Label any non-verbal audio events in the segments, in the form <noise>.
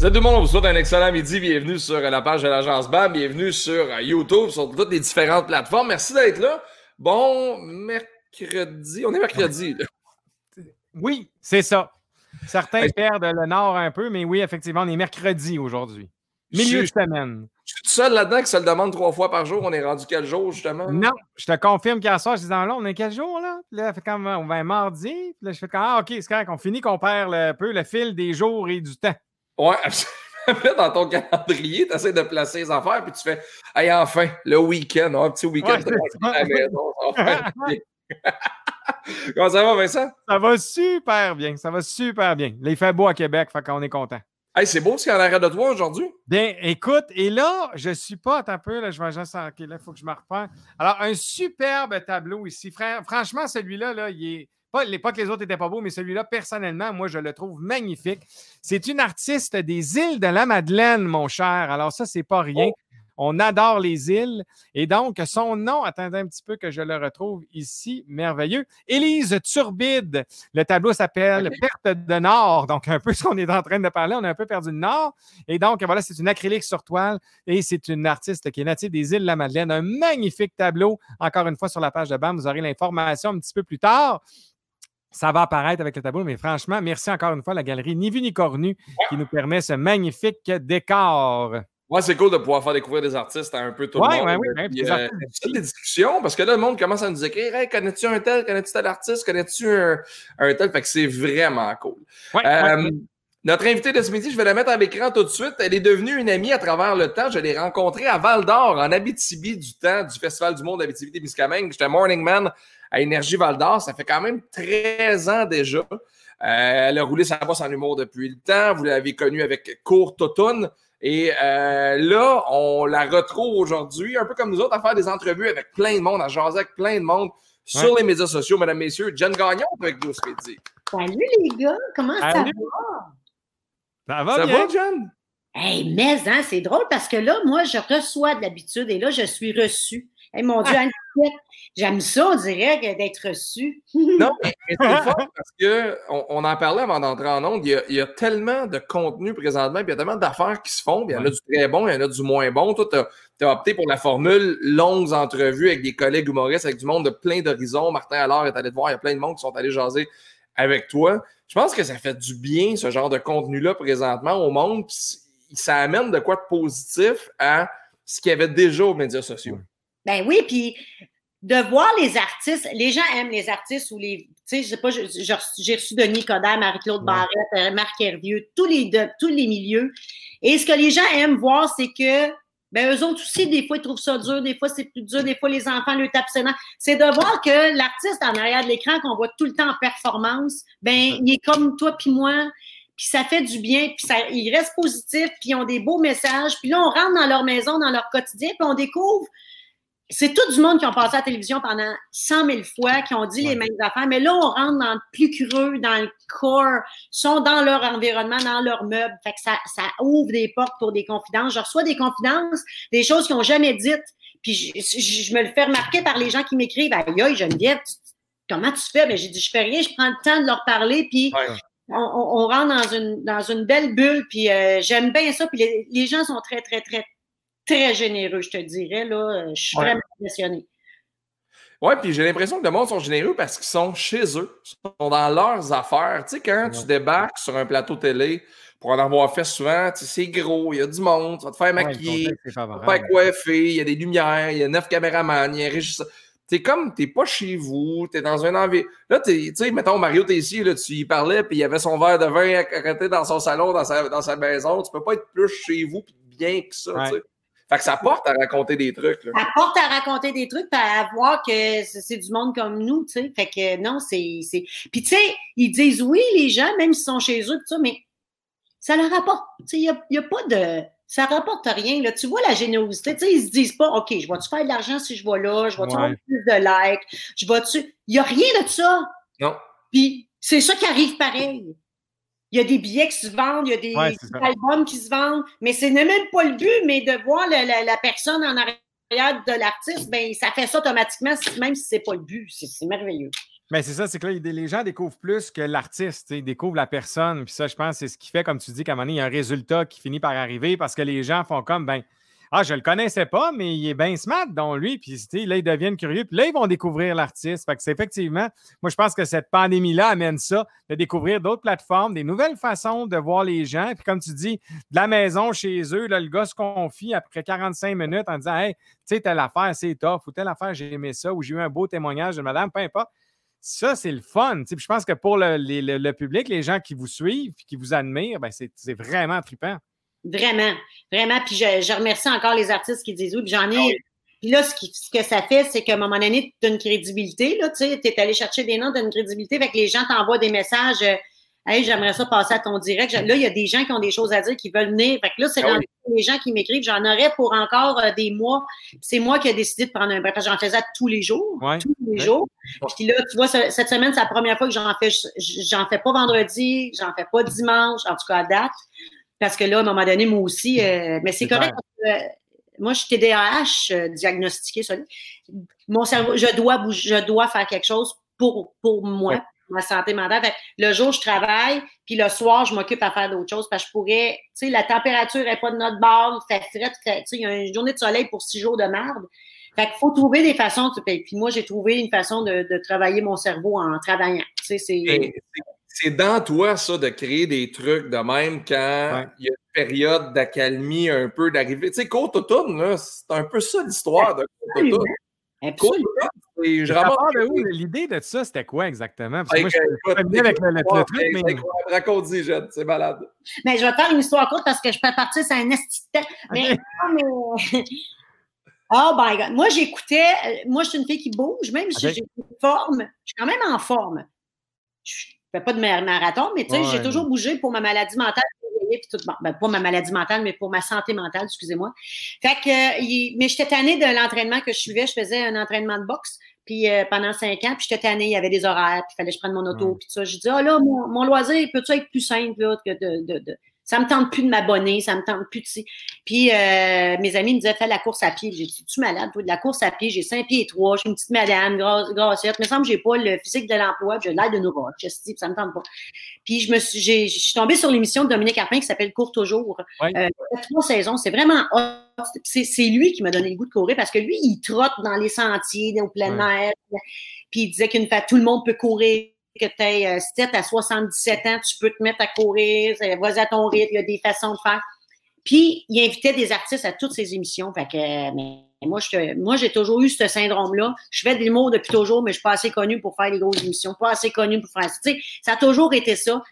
Salut tout le monde, on vous souhaite un excellent midi. Bienvenue sur la page de l'agence BAM. Bienvenue sur YouTube, sur toutes les différentes plateformes. Merci d'être là. Bon mercredi. On est mercredi. Oui, c'est ça. Certains perdent le nord un peu, mais oui, effectivement, on est mercredi aujourd'hui. Milieu de semaine. Je suis tout seul là-dedans que ça le demande trois fois par jour. On est rendu quel jour, justement? Non, je te confirme qu'à ça, je dis dans là, on est quel jour, là? là, fait comme, on va mardi. Puis là, je fais comme, ah, OK, c'est correct, on finit qu'on perd un peu le fil des jours et du temps. Ouais, <laughs> absolument. Dans ton calendrier, tu essaies de placer les affaires, puis tu fais, hey, enfin, le week-end, un petit week-end à la maison. <laughs> Comment ça va, Vincent? Ça va super bien. Ça va super bien. il fait beau à Québec, fait qu'on est content. Hey, c'est beau ce qu'il y a en arrêt de toi aujourd'hui. Bien, écoute, et là, je ne suis pas un peu, là, je vais juste. OK, là, il faut que je me reprenne. Alors, un superbe tableau ici. Franchement, celui-là, là, il est pas, pas que les autres n'étaient pas beaux, mais celui-là, personnellement, moi, je le trouve magnifique. C'est une artiste des îles de la Madeleine, mon cher. Alors, ça, c'est pas rien. Oh. On adore les îles. Et donc, son nom, attendez un petit peu que je le retrouve ici, merveilleux. Élise Turbide. Le tableau s'appelle Perte de Nord. Donc, un peu ce qu'on est en train de parler. On a un peu perdu le Nord. Et donc, voilà, c'est une acrylique sur toile. Et c'est une artiste qui est native des îles de la Madeleine. Un magnifique tableau. Encore une fois, sur la page de BAM, vous aurez l'information un petit peu plus tard. Ça va apparaître avec le tableau, mais franchement, merci encore une fois à la galerie Ni vu ni cornu qui nous permet ce magnifique décor. Ouais, c'est cool de pouvoir faire découvrir des artistes à un peu tout le monde. Oui, oui, oui. Euh, des discussions, parce que là, le monde commence à nous écrire Hey, connais-tu un tel, connais-tu tel artiste, connais-tu un, tel Fait que c'est vraiment cool. Euh, notre invitée de ce midi, je vais la mettre à l'écran tout de suite. Elle est devenue une amie à travers le temps. Je l'ai rencontrée à Val d'Or, en Abitibi du temps, du Festival du Monde Abitibi-Témiscamingue. J'étais Morning Man à Énergie Val d'Or. Ça fait quand même 13 ans déjà. Euh, elle a roulé sa bosse en humour depuis le temps. Vous l'avez connue avec Court Automne. Et euh, là, on la retrouve aujourd'hui, un peu comme nous autres, à faire des entrevues avec plein de monde, à jaser avec plein de monde sur les médias sociaux, mesdames, messieurs. Jen Gagnon avec nous ce midi. Salut les gars, comment ça va? Ça va ça bien? va, Jen? Hey, mais hein, c'est drôle parce que là, moi, je reçois de l'habitude et là, je suis reçue. Hey, mon Dieu, <laughs> j'aime ça, on dirait, d'être reçu. non, <laughs> mais c'est fort parce qu'on on en parlait avant d'entrer en onde. Il y, a, tellement de contenu présentement, puis il y a tellement d'affaires qui se font. il y en a du très bon, il y en a du moins bon. Toi, tu as, opté pour la formule longues entrevues avec des collègues humoristes, avec du monde de plein d'horizons. Martin Allard est allé te voir, il y a plein de monde qui sont allés jaser avec toi. Je pense que ça fait du bien, ce genre de contenu-là, présentement, au monde. ça amène de quoi de positif à ce qu'il y avait déjà aux médias sociaux. Ben oui, puis de voir les artistes, les gens aiment les artistes ou les, tu sais, je sais pas, j'ai reçu Denis Coderre, Marie-Claude Barrette, euh, Marc Hervieux, tous les, tous les milieux. Et ce que les gens aiment voir, c'est que, ben, eux autres aussi, des fois, ils trouvent ça dur, des fois, c'est plus dur, des fois, les enfants le tapent C'est de voir que l'artiste en arrière de l'écran, qu'on voit tout le temps en performance, ben, il est comme toi puis moi, puis ça fait du bien, puis ça, ils restent positifs, puis ils ont des beaux messages, puis là, on rentre dans leur maison, dans leur quotidien, puis on découvre c'est tout du monde qui ont passé à la télévision pendant 100 000 fois, qui ont dit les mêmes affaires, mais là, on rentre dans le plus creux, dans le corps, sont dans leur environnement, dans leur meuble. Fait que ça, ça ouvre des portes pour des confidences. Je reçois des confidences, des choses qu'ils n'ont jamais dites. Puis je, me le fais remarquer par les gens qui m'écrivent Aïe, aïe, Geneviève, comment tu fais? Ben, j'ai dit, je fais rien, je prends le temps de leur parler, puis on, on, rentre dans une, dans une belle bulle, puis euh, j'aime bien ça. Puis les, les gens sont très, très, très très généreux, je te dirais. Là. Je suis vraiment impressionné. Oui, puis j'ai l'impression que le monde sont généreux parce qu'ils sont chez eux, ils sont dans leurs affaires. Tu sais, quand tu débarques sur un plateau télé, pour en avoir fait souvent, c'est gros, il y a du monde, tu vas te faire maquiller, tu vas te faire coiffer, il y a des lumières, il y a neuf caméramans, il y a un régisseur. C'est comme, t'es pas chez vous, t'es dans un environnement. Là, tu sais, mettons, Mario ici, là, tu y parlais, puis il y avait son verre de vin à côté dans son salon, dans sa, dans sa maison. Tu peux pas être plus chez vous, puis bien que ça, tu sais. Fait que ça porte à raconter des trucs. Là. Ça porte à raconter des trucs, à voir que c'est du monde comme nous, tu sais. Fait que non, c'est. Puis tu sais, ils disent oui, les gens, même s'ils sont chez eux, tout ça, mais ça leur rapporte. Tu sais, il n'y a, pas de. Ça rapporte rien. Là. Tu vois la générosité. Tu sais, ils se disent pas, OK, je vais-tu faire de l'argent si je vais là, je vais-tu avoir plus de likes, je vais-tu. Il n'y a rien de ça. Non. Puis c'est ça qui arrive pareil il y a des billets qui se vendent, il y a des, albums qui se vendent, mais ce n'est même pas le but, mais de voir la, personne en arrière de l'artiste, ben ça fait ça automatiquement, même si c'est pas le but. C'est merveilleux. Mais c'est ça, c'est que là, les gens découvrent plus que l'artiste, ils découvrent la personne. Puis ça, je pense, c'est ce qui fait, comme tu dis, qu'à un moment donné, il y a un résultat qui finit par arriver parce que les gens font comme, ben, ah, je le connaissais pas, mais il est bien smart, dans lui. Puis là, ils deviennent curieux. Puis là, ils vont découvrir l'artiste. Fait que c'est effectivement, moi, je pense que cette pandémie-là amène ça, de découvrir d'autres plateformes, des nouvelles façons de voir les gens. Puis comme tu dis, de la maison chez eux, là, le gars se confie après 45 minutes en disant, hey, tu sais, telle affaire, c'est tough, ou telle affaire, j'ai aimé ça, ou j'ai eu un beau témoignage de madame, peu importe. Ça, c'est le fun. Puis je pense que pour le, public, les gens qui vous suivent, qui vous admirent, ben c'est vraiment trippant. Vraiment, vraiment. Puis je, remercie encore les artistes qui disent oui. Puis j'en ai. Ah puis là, ce, que ça fait, c'est qu'à un moment donné, tu as une crédibilité. Tu sais, es allé chercher des noms, tu as une crédibilité. Fait que les gens t'envoient des messages. Euh, hey, j'aimerais ça passer à ton direct. Là, il y a des gens qui ont des choses à dire, qui veulent venir. Fait que là, c'est ah les gens qui m'écrivent. J'en aurais pour encore euh, des mois. C'est moi qui ai décidé de prendre un break. J'en faisais tous les jours. Tous les jours. Puis là, tu vois, cette semaine, c'est la première fois que j'en fais. J'en fais pas vendredi, j'en fais pas dimanche, en tout cas à date. Parce que là, à un moment donné, moi aussi, euh, mais c'est correct. Parce que, euh, moi, je suis TDAH euh, diagnostiqué. Mon cerveau, je dois je dois faire quelque chose pour, pour moi, ma santé mentale. le jour, je travaille, puis le soir, je m'occupe à faire d'autres choses. Parce que je pourrais, tu sais, la température n'est pas de notre bord, fait frais, tu sais, il y a une journée de soleil pour six jours de merde. Fait qu'il faut trouver des façons. Puis moi, j'ai trouvé une façon de, de, travailler mon cerveau en travaillant. Tu sais, c'est c'est dans toi, ça, de créer des trucs de même quand il y a une période d'accalmie un peu d'arrivée. Tu sais, Côte Automne, c'est un peu ça l'histoire de Côte Automne. je L'idée de ça, c'était quoi exactement? Parce que moi, je suis bien avec le, le, truc, mais. Raconte-y, Jeanne, c'est malade. Mais je vais faire une histoire courte parce que je peux partir sur un esti Mais, mais... <laughs> Oh my God. Moi, j'écoutais. Euh, moi, je suis une fille qui bouge, même si j'ai une forme. Je suis quand même en forme. Je fais pas de marathon, mais tu sais, j'ai toujours bougé pour ma maladie mentale. Puis tout, ben, pas ma maladie mentale, mais pour ma santé mentale, excusez-moi. Fait que, mais j'étais tannée de l'entraînement que je suivais. Je faisais un entraînement de boxe puis euh, pendant cinq ans, puis j'étais tannée, il y avait des horaires, puis il fallait que je prenne mon auto, puis tout ça. Je dis, ah là, mon, mon loisir, peut-tu être plus simple là, que de, de, de, ça me tente plus de m'abonner, ça me tente plus de. Puis euh, mes amis me disaient fais la course à pied. J'ai dit tu malade, toi, de la course à pied, j'ai cinq pieds et trois, je suis une petite madame, grosse, grossière. Il me semble que j'ai pas le physique de l'emploi, j'ai l'air de nous Je dis ça me tente pas. Puis je me suis, je suis tombée sur l'émission de Dominique Arpin qui s'appelle Court toujours. Ouais. Euh, trois saisons, c'est vraiment c'est lui qui m'a donné le goût de courir parce que lui, il trotte dans les sentiers, au plein air. Puis il disait qu'une fois, tout le monde peut courir que tu aies, euh, si à 77 ans, tu peux te mettre à courir, vas à ton rythme, il y a des façons de faire. Puis, il invitait des artistes à toutes ses émissions. Fait que, mais moi, je, moi, j'ai toujours eu ce syndrome-là. Je fais de l'humour depuis toujours, mais je suis pas assez connue pour faire les grosses émissions, pas assez connue pour faire. Tu sais, ça a toujours été ça.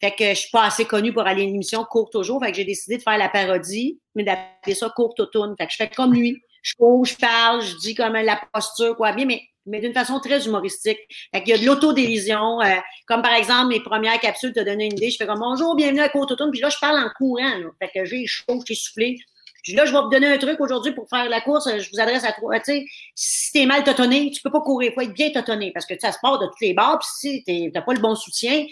Fait que je suis pas assez connue pour aller à une émission courte toujours. Fait que j'ai décidé de faire la parodie, mais d'appeler ça courte automne. Fait que je fais comme lui. Je cours, je parle, je dis comme la posture, quoi bien, mais mais d'une façon très humoristique. Fait qu'il y a de l'autodérision. Euh, comme par exemple, mes premières capsules te donné une idée. Je fais comme bonjour, bienvenue à Côte Automne. Puis là, je parle en courant. Là. Fait que j'ai chaud, j'ai soufflé. Dis là, je vais vous donner un truc aujourd'hui pour faire la course. Je vous adresse à toi. Tu sais, si t'es mal totonné, tu peux pas courir. Il faut être bien totonné parce que ça se part de toutes les barres. Puis si t'as pas le bon soutien,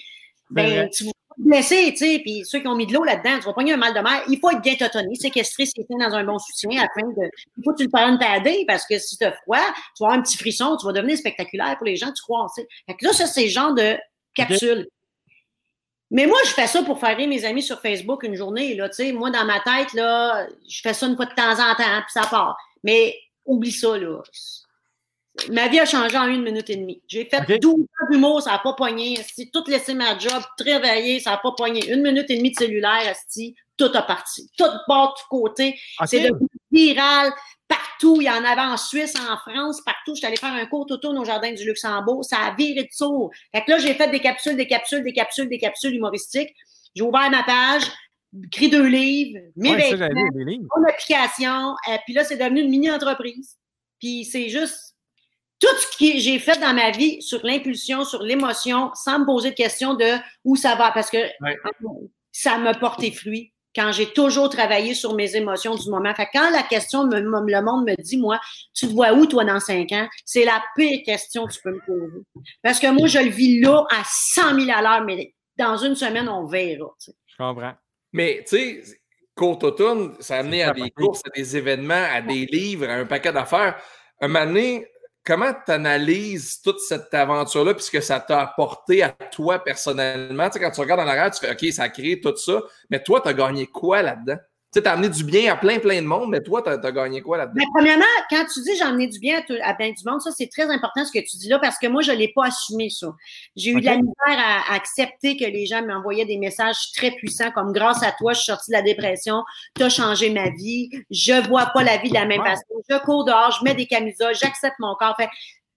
ben, tu blessé, tu sais, puis ceux qui ont mis de l'eau là-dedans, tu vas pogner un mal de mer. Il faut être bien totonné, séquestré, c'est dans un bon soutien afin de. Il faut que tu le prennes tader parce que si tu as froid, tu vas avoir un petit frisson, tu vas devenir spectaculaire pour les gens, tu crois, tu sais. Fait que là, ça, c'est le genre de capsule. Mais moi, je fais ça pour faire rire mes amis sur Facebook une journée, là, tu sais. Moi, dans ma tête, là, je fais ça une fois de temps en temps, puis ça part. Mais oublie ça, là ma vie a changé en une minute et demie. J'ai fait 12 ans d'humour, ça n'a pas poigné. Si tout laissé ma job, travailler, ça n'a pas poigné. Une minute et demie de cellulaire, asti, tout a parti. Tout part, tout côté. C'est devenu viral. Partout, il y en avait en Suisse, en France, partout. J'étais allée faire un court autour au Jardin du Luxembourg. Ça a viré de sourd. Fait que là, j'ai fait des capsules, des capsules, des capsules, des capsules humoristiques. J'ai ouvert ma page, écrit deux livres, mes ouais, mon application. Euh, puis là, c'est devenu une mini-entreprise. Puis c'est juste tout ce que j'ai fait dans ma vie sur l'impulsion, sur l'émotion, sans me poser de questions de où ça va, parce que ça m'a porté fruit quand j'ai toujours travaillé sur mes émotions du moment. Fait quand la question, me, le monde me dit, moi, tu te vois où, toi, dans cinq ans? C'est la pire question que tu peux me poser. Parce que moi, je le vis là à 100 000 à l'heure, mais dans une semaine, on verra. Je comprends. Mais, tu sais, Courte automne, ça a amené à des courses, à des événements, à des livres, à un paquet d'affaires. Un moment donné, comment tu analyses toute cette aventure-là, puisque ça t'a apporté à toi personnellement? Tu sais, quand tu regardes en arrière, tu fais OK, ça a créé tout ça, mais toi, tu as gagné quoi là-dedans? Tu sais, as amené du bien à plein, plein de monde, mais toi, tu as, gagné quoi là-dedans? Mais premièrement, quand tu dis j'ai amené du bien à, plein du monde, ça, c'est très important ce que tu dis là, parce que moi, je ne l'ai pas assumé, ça. J'ai eu de la misère à, accepter que les gens m'envoyaient des messages très puissants, comme grâce à toi, je suis sortie de la dépression, tu as changé ma vie, je vois pas la vie de la même façon, je cours dehors, je mets des camisoles, j'accepte mon corps. Fait,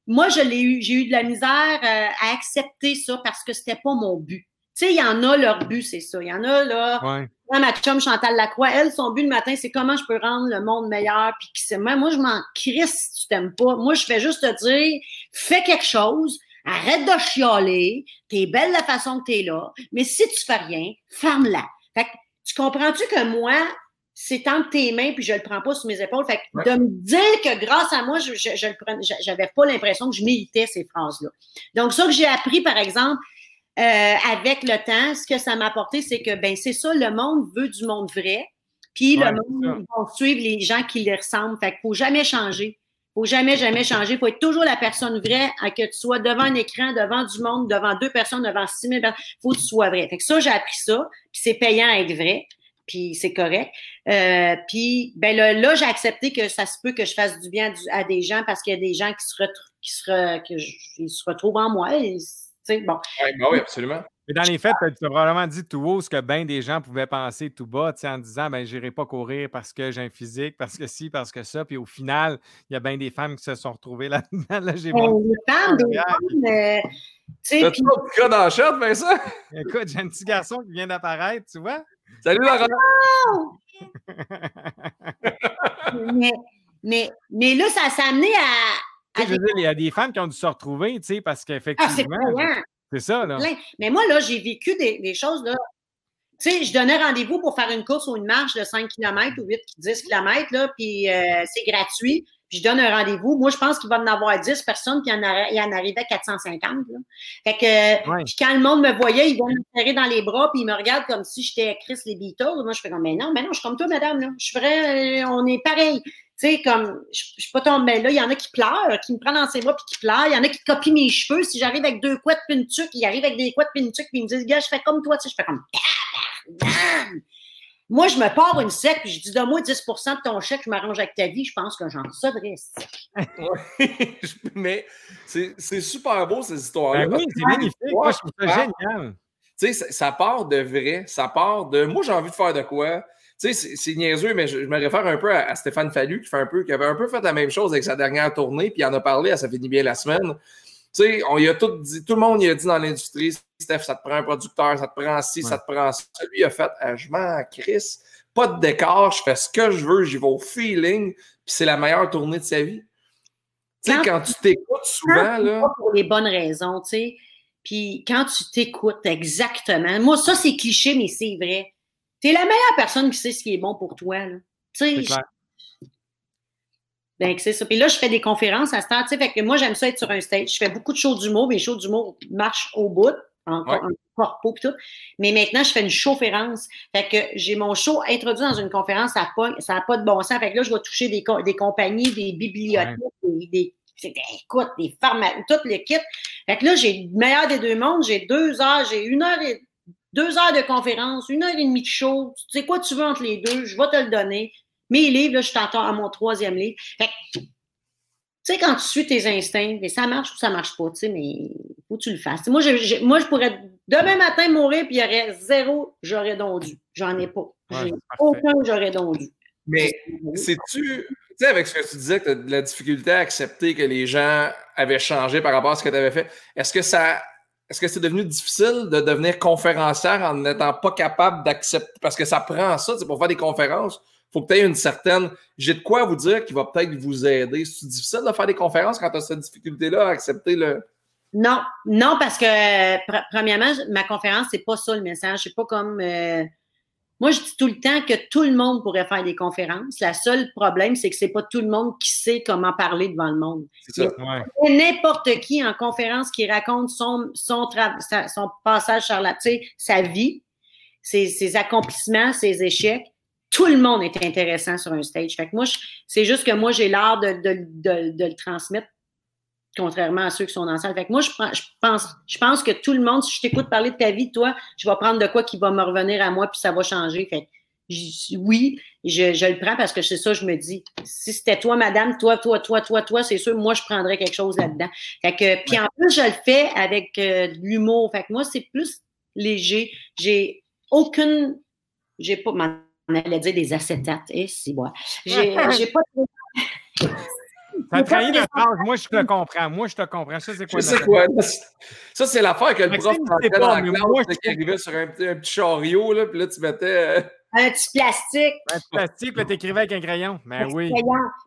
moi, je l'ai eu, j'ai eu de la misère euh, à accepter ça parce que c'était pas mon but. Tu sais, il y en a, leur but, c'est ça. Il y en a, là. Ouais. ma chum Chantal Lacroix, elle, son but le matin, c'est comment je peux rendre le monde meilleur. Puis qui moi, moi, je m'en crisse si tu t'aimes pas. Moi, je fais juste te dire, fais quelque chose, arrête de chialer, t'es belle la façon que t'es là. Mais si tu fais rien, ferme-la. Fait que, tu comprends-tu que moi, c'est entre tes mains, puis je le prends pas sur mes épaules. Fait que de me dire que grâce à moi, je, je, je j'avais pas l'impression que je méritais ces phrases-là. Donc, ça que j'ai appris, par exemple, avec le temps, ce que ça m'a apporté, c'est que ben c'est ça, le monde veut du monde vrai. Puis le monde va suivre les gens qui les ressemblent. Fait qu'il faut jamais changer. Faut jamais, jamais changer. Il faut être toujours la personne vraie, à que tu sois devant un écran, devant du monde, devant deux personnes, devant six mille personnes. Faut que tu sois vrai. Fait que ça, j'ai appris ça. Puis c'est payant à être vrai. Puis c'est correct. Euh, puis ben là, là j'ai accepté que ça se peut que je fasse du bien à, des gens parce qu'il y a des gens qui se, qui se, que je, se retrouvent en moi. Bon. Ben oui, absolument. Mais dans les faits, tu as probablement dit tout haut ce que bien des gens pouvaient penser tout bas, en disant ben j'irai pas courir parce que j'ai un physique, parce que si, parce que ça. Puis au final, il y a bien des femmes qui se sont retrouvées là-dedans. Là, j'ai bon, des femmes, des femmes. Euh, T'as cas dans la chatte, Vincent? Écoute, j'ai un petit garçon qui vient d'apparaître, tu vois? Salut Laurent! <laughs> mais, mais, mais là, ça s'est amené à dire, il y a des femmes qui ont dû se retrouver, tu sais, parce ah, qu'effectivement. c'est ça, là. Mais moi, là, j'ai vécu des, choses, là. Tu sais, je donnais rendez-vous pour faire une course ou une marche de 5 km ou 8, 10 km, là, puis euh, c'est gratuit. Puis je donne un rendez-vous. Moi, je pense qu'il va en avoir 10 personnes, puis il en, arrivait à 450. Là. Fait que, puis quand le monde me voyait, ils vont me serrer dans les bras, puis ils me regardent comme si j'étais Chris les Beatles. Moi, je fais comme, mais non, mais non, je suis comme toi, madame. Là. Je suis vrai, euh, on est pareil. Tu sais, comme, je, je suis pas tombée là. Il y en a qui pleurent, qui me prennent dans ses bras puis qui pleurent. Il y en a qui copient mes cheveux. Si j'arrive avec deux couettes puis une tuque, ils arrivent avec des couettes puis une tuque puis ils me disent, gars, je fais comme toi. Tu sais, je fais comme, moi, je me pars une sec, puis je dis, donne-moi 10% de ton chèque, je m'arrange avec ta vie, je pense que j'en sauverais. <laughs> mais c'est super beau, ces histoires-là. Ben oui, c'est magnifique. Moi, je trouve ça génial. Tu sais, ça, ça, part de vrai, ça part de. Moi, j'ai envie de faire de quoi? Tu sais, c'est niaiseux, mais je, me réfère un peu à, Stéphane Fallu qui fait un peu, qui avait un peu fait la même chose avec sa dernière tournée, puis il en a parlé à Ça finit bien la semaine. Tu sais, on y a tout dit, tout le monde y a dit dans l'industrie, Steph, ça te prend un producteur, ça te prend ci, ça te prend ça. Lui, il a fait, ah, je m'en Chris, pas de décor, je fais ce que je veux, j'y vais au feeling, puis c'est la meilleure tournée de sa vie. Tu sais, quand tu t'écoutes souvent, là. Pas pour les bonnes raisons, tu sais. Puis quand tu t'écoutes exactement, moi, ça, c'est cliché, mais c'est vrai. Tu es la meilleure personne qui sait ce qui est bon pour toi. Tu sais, ben, c'est ça. Puis là, je fais des conférences à ce temps. Fait que moi, j'aime ça être sur un stage. Je fais beaucoup de shows d'humour. Mes shows d'humour marchent au bout, en, corpo et tout. Mais maintenant, je fais une showférence. Fait que j'ai mon show introduit dans une conférence, ça n'a pas, de bon sens. Fait que là, je vais toucher des, des compagnies, des bibliothèques, des, des écoute, des pharmacies, tout le kit. Fait que là, j'ai le meilleur des deux mondes. J'ai deux heures, j'ai une heure et deux heures de conférence, une heure et demie de show. Tu sais quoi tu veux entre les deux, je vais te le donner. Mes livres, là, je t'entends à mon troisième livre. Fait tu sais, quand tu suis tes instincts, mais ça marche ou ça marche pas, tu sais, mais faut que tu le fasses. Moi, je, moi, je pourrais demain matin mourir, puis il y aurait zéro, j'aurais donc dû. J'en ai pas. J'ai aucun, j'aurais donc dû. Mais sais-tu, tu sais, avec ce que tu disais, que tu as de la difficulté à accepter que les gens avaient changé par rapport à ce que tu avais fait, est-ce que ça est-ce que c'est devenu difficile de devenir conférencière en n'étant pas capable d'accepter? Parce que ça prend ça, pour faire des conférences. Il faut que tu aies une certaine. J'ai de quoi vous dire qui va peut-être vous aider. C'est difficile de faire des conférences quand tu as cette difficulté-là à accepter le. Non, non, parce que premièrement, ma conférence, c'est pas ça le message. C'est pas comme euh, moi, je dis tout le temps que tout le monde pourrait faire des conférences. Le seul problème, c'est que c'est pas tout le monde qui sait comment parler devant le monde. C'est N'importe qui en conférence qui raconte son, son, son passage sur la, sa vie, ses, ses, accomplissements, ses échecs. Tout le monde est intéressant sur un stage. Fait que moi, c'est juste que moi, j'ai l'art de, de, de, de, le transmettre contrairement à ceux qui sont dans la salle. Fait que moi, je, je, pense, je pense que tout le monde, si je t'écoute parler de ta vie, toi, je vais prendre de quoi qui va me revenir à moi, puis ça va changer. Fait oui, je, je, le prends parce que c'est ça, je me dis. Si c'était toi, madame, toi, toi, toi, toi, toi, c'est sûr, moi, je prendrais quelque chose là-dedans. Fait que, puis en plus, je le fais avec euh, de l'humour. Fait que moi, c'est plus léger. J'ai aucune. J'ai pas. On allait dire des acétates. Eh, c'est moi. J'ai pas. <laughs> Ça trahit la phrase. Moi, je te comprends. Moi, je te comprends. Ça, c'est quoi? Je sais quoi. Ça, c'est l'affaire que le prof parlait dans la classe, qui arrivait sur un petit, un petit chariot, là, puis là, tu mettais... Euh, un petit plastique. Un petit plastique, là, t'écrivais avec un crayon. Ben oui.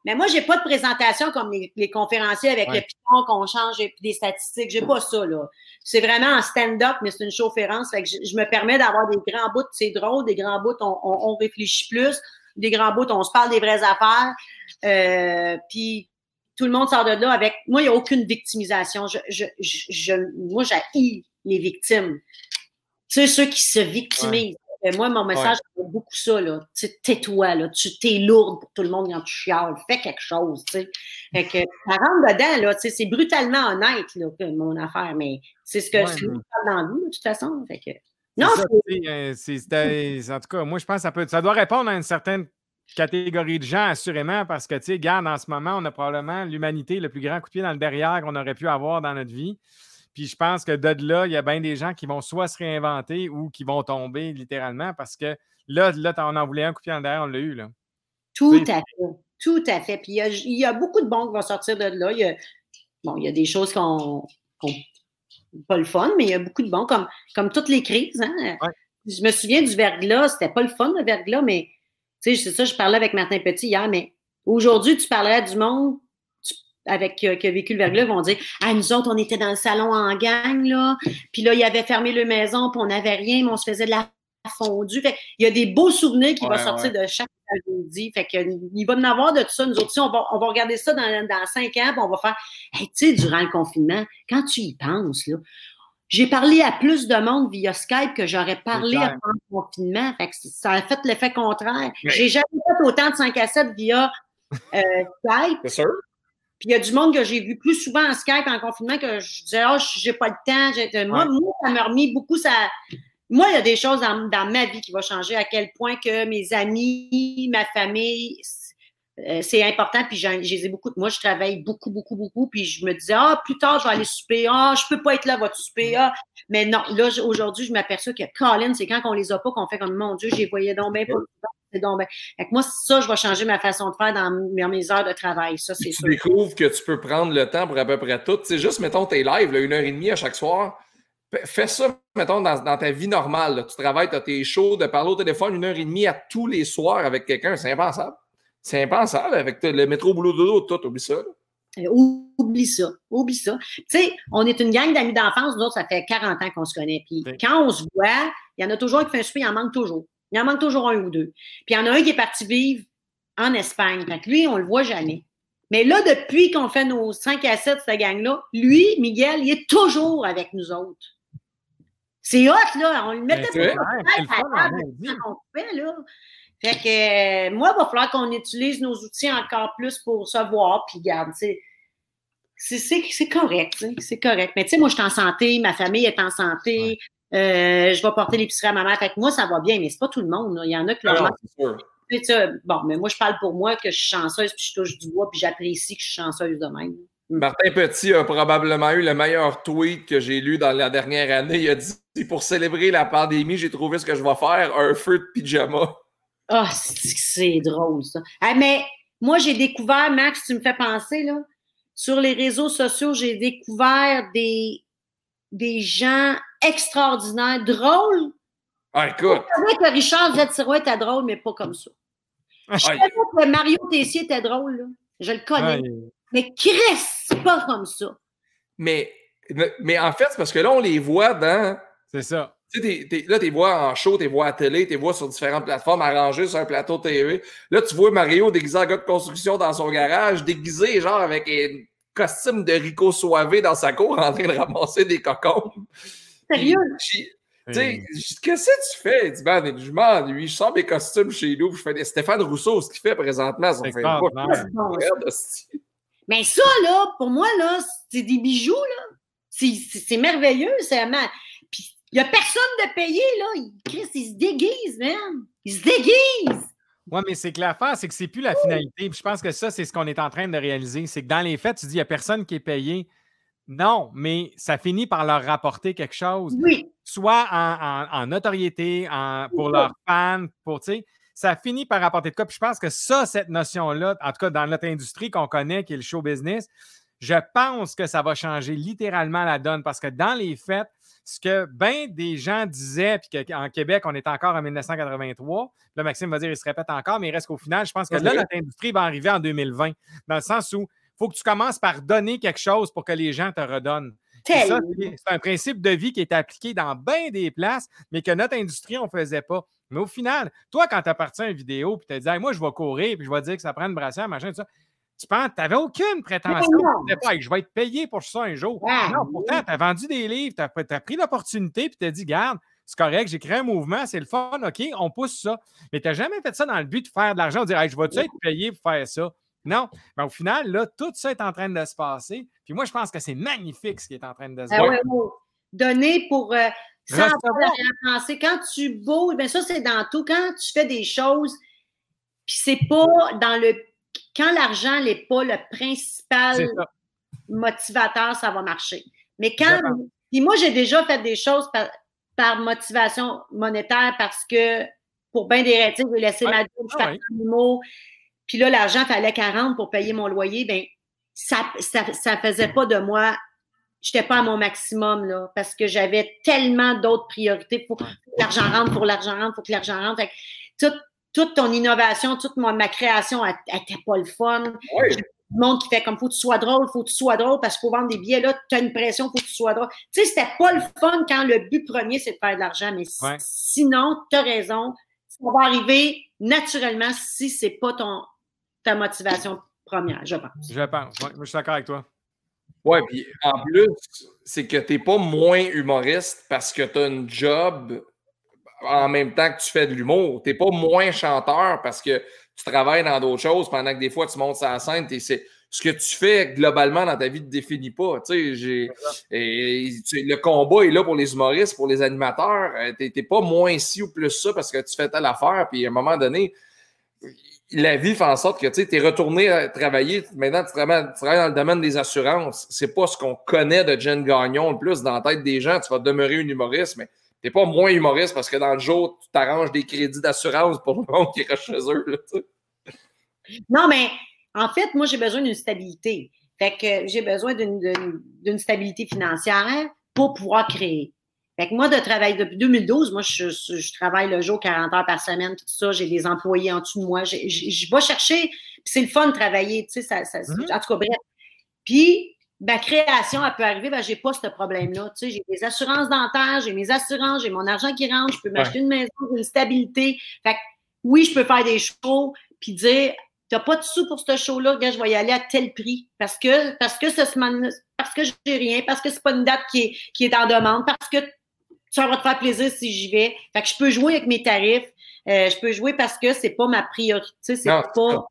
Mais moi, j'ai pas de présentation comme les, conférenciers avec le piton qu'on change et des statistiques. J'ai pas ça, là. C'est vraiment en stand-up, mais c'est une chaufférence. Fait que je, me permets d'avoir des grands bouts, c'est drôle, des grands bouts, on, on, réfléchit plus, des grands bouts, on se parle des vraies affaires. Euh, puis tout le monde sort de là avec. Moi, il n'y a aucune victimisation. Je, je, je, moi, j'haïs les victimes. Tu sais, ceux qui se victimisent. Moi, mon message, c'est beaucoup ça, là. Tu tais-toi, là. Tu t'es lourde pour tout le monde quand tu chiales. Fais quelque chose, tu sais. Fait que, ça rentre dedans, là. Tu sais, c'est brutalement honnête, là, mon affaire, mais c'est ce que je ouais, dans vie, de toute façon. Fait que. Non, c'est. Euh, en tout cas, moi, je pense que ça, peut, ça doit répondre à une certaine catégorie de gens, assurément, parce que, tu sais, regarde, en ce moment, on a probablement l'humanité, le plus grand coup de pied dans le derrière qu'on aurait pu avoir dans notre vie. Puis je pense que de là, il y a bien des gens qui vont soit se réinventer ou qui vont tomber littéralement parce que là, là on en voulait un coup de pied dans le derrière, on l'a eu. Là. Tout à fait. Tout à fait. Puis il y, a, beaucoup de bons qui vont sortir de là. Il y a, bon, il y a des choses qu'on. pas le fun, mais il y a beaucoup de bons, comme, comme toutes les crises. Hein? Je me souviens du verglas, c'était pas le fun, le verglas, mais tu sais, c'est ça, je parlais avec Martin Petit hier, mais aujourd'hui, tu parlerais du monde avec euh, qui a vécu le verglas vont dire Ah, nous autres, on était dans le salon en gang, là, puis là, il avait fermé le maison, puis on n'avait rien, mais on se faisait de la fondue. Fait il y a des beaux souvenirs qui vont sortir de chaque jeudi. Fait que, il va en avoir de tout ça. Nous autres, on va, on va regarder ça dans, dans cinq ans, puis on va faire hey, tu sais, durant le confinement, quand tu y penses, là, j'ai parlé à plus de monde via Skype que j'aurais parlé avant le confinement. Fait que ça a fait l'effet contraire. J'ai jamais fait autant de 5 à 7 via euh, Skype. C'est sûr. Puis il y a du monde que j'ai vu plus souvent en Skype en confinement que je disais, oh, j'ai pas le temps. Moi, moi, ça m'a remis beaucoup. Ça... Moi, il y a des choses dans, dans, ma vie qui vont changer, à quel point que mes amis, ma famille, euh, c'est important. Puis j'ai beaucoup. Moi, je travaille beaucoup, beaucoup, beaucoup. Puis je me disais, ah, plus tard, je vais aller souper. Ah, je peux pas être là, va souper. Ah. Mais non, là, aujourd'hui, je m'aperçois que Colin, c'est quand on les a pas qu'on fait comme, mon Dieu, j'ai voyé donc bien pas c'est donc moi, ça, je vais changer ma façon de faire dans mes heures de travail. Ça, c'est Tu découvres que tu peux prendre le temps pour à peu près tout. C'est juste, mettons, tes lives, une heure et demie à chaque soir. Fais ça, mettons, dans, ta vie normale. Tu travailles, tu as tes shows, de parler au téléphone une heure et demie à tous les soirs avec quelqu'un. C'est impensable. C'est impensable avec le métro boulot dodo, tout. Oublie ça. Oublie ça, oublie ça. Tu sais, on est une gang d'amis d'enfance, nous autres, ça fait 40 ans qu'on se connaît. Puis quand on se voit, il y en a toujours un qui fait un souper, il en manque toujours. Il en manque toujours un ou deux. Puis il y en a un qui est parti vivre en Espagne. Fait lui, on le voit jamais. Mais là, depuis qu'on fait nos 5 à 7, cette gang-là, lui, Miguel, il est toujours avec nous autres. C'est hot, là. On le mettait pour le fait, là. Fait que euh, moi, il va falloir qu'on utilise nos outils encore plus pour se voir. Puis, garde, c'est correct, c'est correct. Mais tu sais, moi, je suis en santé, ma famille est en santé, euh, je vais porter l'épicerie à ma mère. Fait que moi, ça va bien, mais c'est pas tout le monde. Il y en a qui leur Bon, mais moi, je parle pour moi que je suis chanceuse, puis je touche du bois, puis j'apprécie que je suis chanceuse de même. Martin Petit a probablement eu le meilleur tweet que j'ai lu dans la dernière année. Il a dit Pour célébrer la pandémie, j'ai trouvé ce que je vais faire, un feu de pyjama. Ah, oh, c'est drôle, ça. Ah, mais moi, j'ai découvert, Max, tu me fais penser, là, sur les réseaux sociaux, j'ai découvert des, des gens extraordinaires, drôles. Ah, écoute. Je savais que Richard Zetirois était drôle, mais pas comme ça. Je savais que Mario Tessier était drôle, là. Je le connais. Mais Chris, c'est pas comme ça. Mais, mais en fait, c'est parce que là, on les voit dans. C'est ça. Tu sais, là, tu les vois en show, tu les vois à télé, tu les vois sur différentes plateformes arrangées sur un plateau TV. Là, tu vois Mario déguisé en gars de construction dans son garage, déguisé genre avec un costume de Rico Soivé dans sa cour en train de ramasser des cocons. Sérieux? Tu sais, qu'est-ce que tu fais? Dit, ben, je m'ennuie, je sors mes costumes chez nous, je fais des... Stéphane Rousseau, ce qu'il fait présentement, fait Mais ça, là, pour moi, là, c'est des bijoux, là. C'est merveilleux, c'est il n'y a personne de payé, là. Chris, il se déguise, man. Il se déguise. Oui, mais c'est que l'affaire, c'est que c'est plus la finalité. je pense que ça, c'est ce qu'on est en train de réaliser. C'est que dans les faits, tu dis, il n'y a personne qui est payé. Non, mais ça finit par leur rapporter quelque chose. Oui. Soit en, notoriété, en, pour leurs fans, pour, tu sais, ça finit par rapporter de quoi. Puis je pense que ça, cette notion-là, en tout cas dans notre industrie qu'on connaît, qui est le show business, je pense que ça va changer littéralement la donne parce que dans les faits, ce que bien des gens disaient, puis qu'en Québec, on est encore en 1983, là, Maxime va dire, il se répète encore, mais il reste qu'au final, je pense que là, notre industrie va arriver en 2020, dans le sens où il faut que tu commences par donner quelque chose pour que les gens te redonnent. C'est un principe de vie qui est appliqué dans bien des places, mais que notre industrie, on ne faisait pas. Mais au final, toi, quand tu appartiens à une vidéo, puis tu te dis, moi, je vais courir, puis je vais dire que ça prend une brassière, machin, tout ça, tu penses, tu n'avais aucune prétention. Pas, je vais être payé pour ça un jour. non, pourtant, tu as vendu des livres, tu as, pris l'opportunité, puis tu as dit, garde, c'est correct, j'ai créé un mouvement, c'est le fun, OK, on pousse ça. Mais tu n'as jamais fait ça dans le but de faire de l'argent, de dire, je vais-tu être payé pour faire ça? Non. Mais au final, là, tout ça est en train de se passer. Puis moi, je pense que c'est magnifique ce qui est en train de se passer. Donner pour. Euh, sans penser. Quand tu bouges, bien ça, c'est dans tout. Quand tu fais des choses, puis c'est pas dans le quand l'argent n'est pas le principal motivateur, ça va marcher. Mais quand. Puis moi, j'ai déjà fait des choses par, motivation monétaire parce que pour bien des raisons, j'ai laissé ma job, je ah ouais. Puis là, l'argent fallait 40 pour payer mon loyer. Bien, ça ne faisait pas de moi. Je n'étais pas à mon maximum, là, parce que j'avais tellement d'autres priorités. Faut que l'argent rentre, pour l'argent rentre, faut que l'argent rentre. tout, toute ton innovation, toute ma création, elle n'était pas le fun. Oui. Le monde qui fait comme faut que tu sois drôle, faut que tu sois drôle parce qu'il faut vendre des billets là, tu as une pression, faut que tu sois drôle. Tu sais, c'était pas le fun quand le but premier c'est de faire de l'argent, mais sinon, tu as raison, ça va arriver naturellement si c'est pas ton ta motivation première, je pense. Je pense, oui, je suis d'accord avec toi. Oui, puis en plus, c'est que tu n'es pas moins humoriste parce que tu as un job en même temps que tu fais de l'humour. Tu n'es pas moins chanteur parce que tu travailles dans d'autres choses pendant que des fois tu montes sur la scène. c'est ce que tu fais globalement dans ta vie ne te définit pas. Tu le combat est là pour les humoristes, pour les animateurs. Euh, tu n'es pas moins ci ou plus ça parce que tu fais telle affaire. Puis à un moment donné, la vie fait en sorte que tu es retourné à travailler. Maintenant, tu travailles, dans le domaine des assurances. C'est pas ce qu'on connaît de Jen Gagnon. Le plus, dans la tête des gens, tu vas demeurer un humoriste, mais t'es pas moins humoriste parce que dans le jour, tu t'arranges des crédits d'assurance pour le monde qui reste chez eux. non, mais en fait, moi, j'ai besoin d'une stabilité. Fait que j'ai besoin d'une stabilité financière pour pouvoir créer. Fait que moi, de travailler depuis 2012, moi, je, travaille le jour 40 heures par semaine, tout ça. J'ai des employés en dessous de moi. Je vais chercher, c'est le fun de travailler, tu sais, ça, mm-hmm. en tout cas, bref. Puis, ma création, elle peut arriver, ben, j'ai pas ce problème-là. Tu sais, j'ai des assurances dentaires, j'ai mes assurances, j'ai mon argent qui rentre, je peux m'acheter une maison, une stabilité. Fait que, oui, je peux faire des shows, puis dire, t'as pas de sous pour ce show-là, gars, je vais y aller à tel prix. Parce que, parce que ce parce que j'ai rien, parce que c'est pas une date qui est, qui est en demande, parce que ça va te faire plaisir si j'y vais. Fait que je peux jouer avec mes tarifs. Euh, je peux jouer parce que c'est pas ma priorité. C'est pas.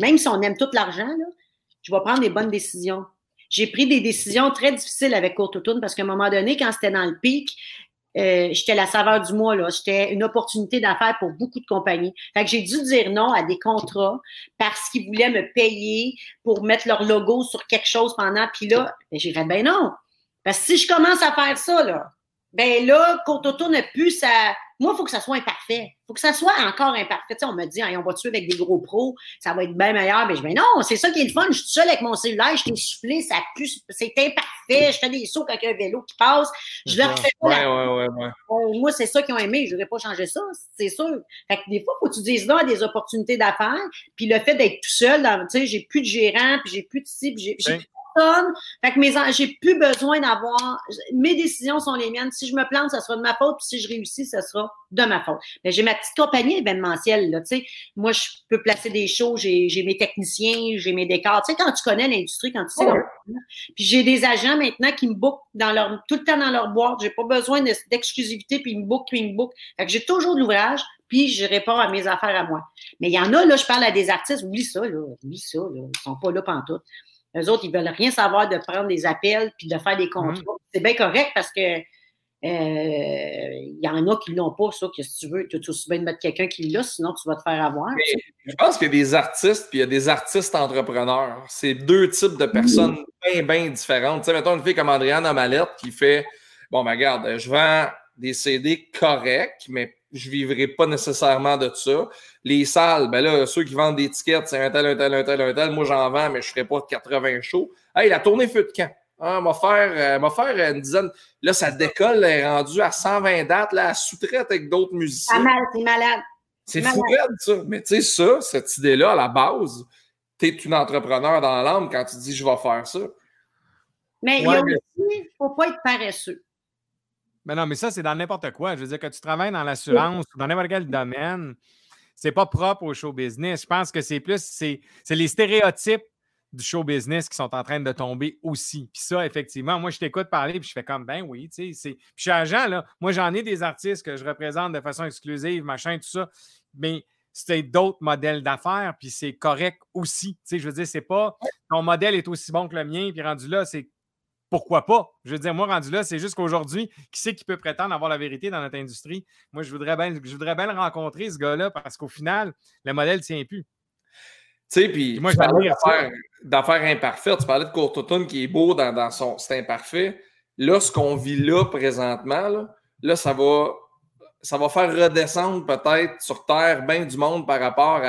Même si on aime tout l'argent, là, je vais prendre des bonnes décisions j'ai pris des décisions très difficiles avec Court parce qu'à un moment donné, quand c'était dans le pic, euh, j'étais la saveur du mois, là. J'étais une opportunité d'affaires pour beaucoup de compagnies. Fait que j'ai dû dire non à des contrats parce qu'ils voulaient me payer pour mettre leur logo sur quelque chose pendant. Puis là, ben, j'ai fait, ben non. Parce que si je commence à faire ça, là, ben là, Court n'a plus sa, moi, il faut que ça soit imparfait. Il faut que ça soit encore imparfait. on me dit, on va tuer avec des gros pros, ça va être bien meilleur. Mais je dis, non, c'est ça qui est le fun. Je suis seule avec mon cellulaire, je t'ai soufflé, ça pue, c'est imparfait. Je fais des sauts avec un vélo qui passe. Je leur fais pas. Ouais, ouais, ouais, ouais. moi, c'est ça qu'ils ont aimé. Je n'aurais pas changé ça, c'est sûr. Fait que des fois, il faut que tu dises non à des opportunités d'affaires. Puis le fait d'être tout seul, tu sais, j'ai plus de gérant, puis j'ai plus de ci, puis j'ai fait que mes, j'ai plus besoin d'avoir, mes décisions sont les miennes. Si je me plante, ça sera de ma faute, puis si je réussis, ça sera de ma faute. Mais j'ai ma petite compagnie événementielle, là, tu sais. Moi, je peux placer des shows, j'ai, j'ai mes techniciens, j'ai mes décors. Tu sais, quand tu connais l'industrie, quand tu sais, puis j'ai des agents maintenant qui me bookent dans leur, tout le temps dans leur boîte. J'ai pas besoin d'exclusivité, puis ils me bookent, puis ils me bookent. Fait que j'ai toujours de l'ouvrage, puis je réponds à mes affaires à moi. Mais il y en a, là, je parle à des artistes, oublie ça, là, oublie ça, là, ils sont pas là pantoute. Eux autres, ils veulent rien savoir de prendre des appels puis de faire des contrats. Mm-hmm. C'est bien correct parce que il euh, y en a qui ne l'ont pas, ça, que si tu veux, tu as aussi bien de mettre quelqu'un qui l'a, sinon tu vas te faire avoir. je pense qu'il y a des artistes, puis il y a des artistes entrepreneurs. C'est deux types de personnes bien, bien différentes. Tu sais, mettons une fille comme Andréane Amalette qui fait Bon, ben regarde, je vends des CD corrects, mais je ne vivrai pas nécessairement de ça. Les salles, ben là, ceux qui vendent des tickets, c'est un tel, un tel, un tel, un tel. Moi, j'en vends, mais je ne ferai pas 80 shows. Hey, la tournée feu de camp. Ah, m'a faire, euh, faire une dizaine. Là, ça décolle, elle est rendue à 120 dates, là, elle sous-traite avec d'autres musiciens. C'est malade. C'est fou ça. Mais tu sais, ça, cette idée-là, à la base, tu es une entrepreneur dans l'âme quand tu dis je vais faire ça. Mais il y a aussi, il ne faut pas être paresseux. Mais non, mais ça, c'est dans n'importe quoi. Je veux dire, que tu travailles dans l'assurance ou dans n'importe quel domaine, c'est pas propre au show business. Je pense que c'est plus, c'est les stéréotypes du show business qui sont en train de tomber aussi. Puis ça, effectivement, moi, je t'écoute parler, puis je fais comme, ben oui, tu sais, Puis je suis agent, là. Moi, j'en ai des artistes que je représente de façon exclusive, machin, tout ça. Mais c'est d'autres modèles d'affaires, puis c'est correct aussi. Tu sais, je veux dire, c'est pas ton modèle est aussi bon que le mien, puis rendu là, c'est pourquoi pas? Je veux dire, moi, rendu là, c'est juste qu'aujourd'hui, qui c'est qui peut prétendre avoir la vérité dans notre industrie? Moi, je voudrais bien, je voudrais bien le rencontrer, ce gars-là, parce qu'au final, le modèle ne tient plus. Tu sais, puis moi, je parlais d'affaires imparfaites. Tu parlais de Courtautomne qui est beau dans, son. C'est imparfait. Là, ce qu'on vit là présentement, là, ça va ça va faire redescendre peut-être sur Terre bien du monde par rapport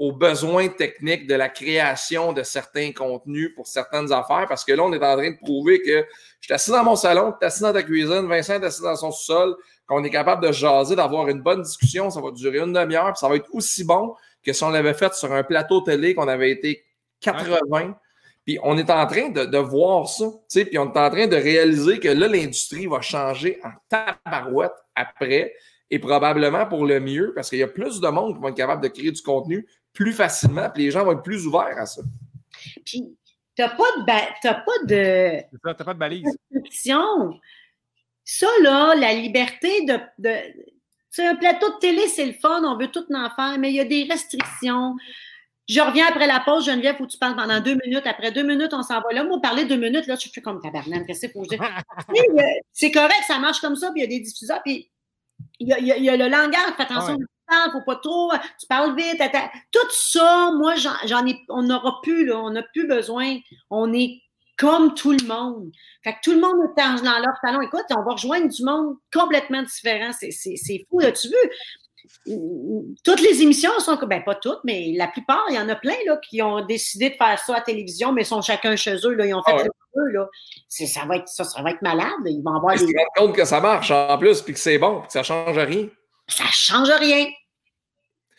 aux besoins techniques de la création de certains contenus pour certaines affaires. Parce que là, on est en train de prouver que je suis assis dans mon salon, tu es assis dans ta cuisine, Vincent est assis dans son sous-sol, qu'on est capable de jaser, d'avoir une bonne discussion. Ça va durer une demi-heure, puis ça va être aussi bon que si on l'avait fait sur un plateau télé, qu'on avait été 80. Puis on est en train de, voir ça, puis on est en train de réaliser que là, l'industrie va changer en tabarouette après, et probablement pour le mieux, parce qu'il y a plus de monde qui vont être capable de créer du contenu plus facilement, puis les gens vont être plus ouverts à ça. Puis, tu n'as pas de, pas de, t'as pas de balise. Ça, là, la liberté de, c'est un plateau de télé, c'est le fun, on veut tout en faire, mais il y a des restrictions. Je reviens après la pause, Geneviève, où tu parles pendant deux minutes. Après deux minutes, on s'en va là. Moi, parler deux minutes, là, je suis comme tabarnak. Qu'est-ce que c'est <laughs> euh, C'est correct, ça marche comme ça, puis il y a des diffuseurs, puis il y a, il y a, le langage, fais attention, ne faut pas trop, tu parles vite. Tout ça, moi, j'en ai, on n'aura plus, là, on n'a plus besoin. On est comme tout le monde. Fait que tout le monde est dans leur salon. Écoute, on va rejoindre du monde complètement différent. C'est fou, là, tu veux. Toutes les émissions sont, ben pas toutes, mais la plupart, il y en a plein là, qui ont décidé de faire ça à la télévision, mais sont chacun chez eux. Là, ils ont fait ah eux. Là. Ça, va être, ça, ça va être malade. Ils vont avoir des. Ils se compte que ça marche en plus, puis que c'est bon, puis que ça ne change rien. Ça ne change rien.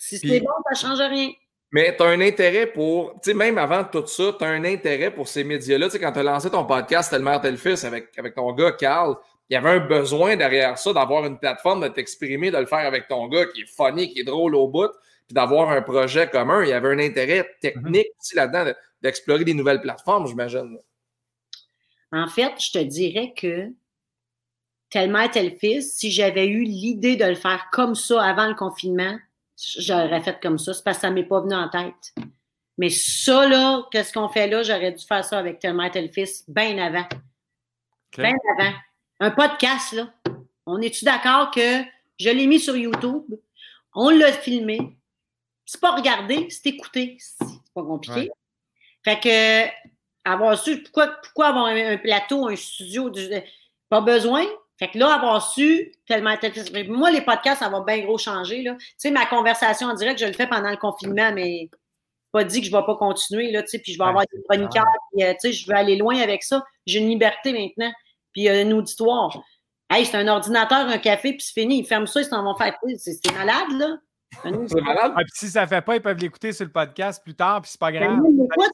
Si c'est bon, ça ne change rien. Mais tu as un intérêt pour, tu sais, même avant tout ça, tu as un intérêt pour ces médias-là. Tu sais, quand tu as lancé ton podcast Tel mère, tel fils avec, avec ton gars, Carl, il y avait un besoin derrière ça d'avoir une plateforme, de t'exprimer, de le faire avec ton gars qui est funny, qui est drôle au bout, puis d'avoir un projet commun. Il y avait un intérêt technique mm-hmm. aussi là-dedans d'explorer des nouvelles plateformes, j'imagine. En fait, je te dirais que tel mère, tel fils, si j'avais eu l'idée de le faire comme ça avant le confinement, j'aurais fait comme ça. C'est parce que ça ne m'est pas venu en tête. Mais ça, là, qu'est-ce qu'on fait là? J'aurais dû faire ça avec tel mère, tel fils, bien avant. Bien avant. Un podcast, là. On est-tu d'accord que je l'ai mis sur YouTube? On l'a filmé. C'est pas regarder, c'est écouter. C'est pas compliqué. Fait que, avoir su, pourquoi, pourquoi avoir un, plateau, un studio? Pas besoin. Fait que là, avoir su tellement, moi, les podcasts, ça va bien gros changer. Là. Tu sais, ma conversation en direct, je le fais pendant le confinement, mais pas dit que je ne vais pas continuer, là, tu sais, puis je vais avoir des chroniqueurs, puis, euh, tu sais, je vais aller loin avec ça. J'ai une liberté maintenant, puis a un auditoire. Hey, c'est un ordinateur, un café, puis c'est fini. Ils ferment ça, ils s'en vont faire. C'est malade, là. C'est malade. Ah, si ça ne fait pas, ils peuvent l'écouter sur le podcast plus tard, puis c'est pas grave.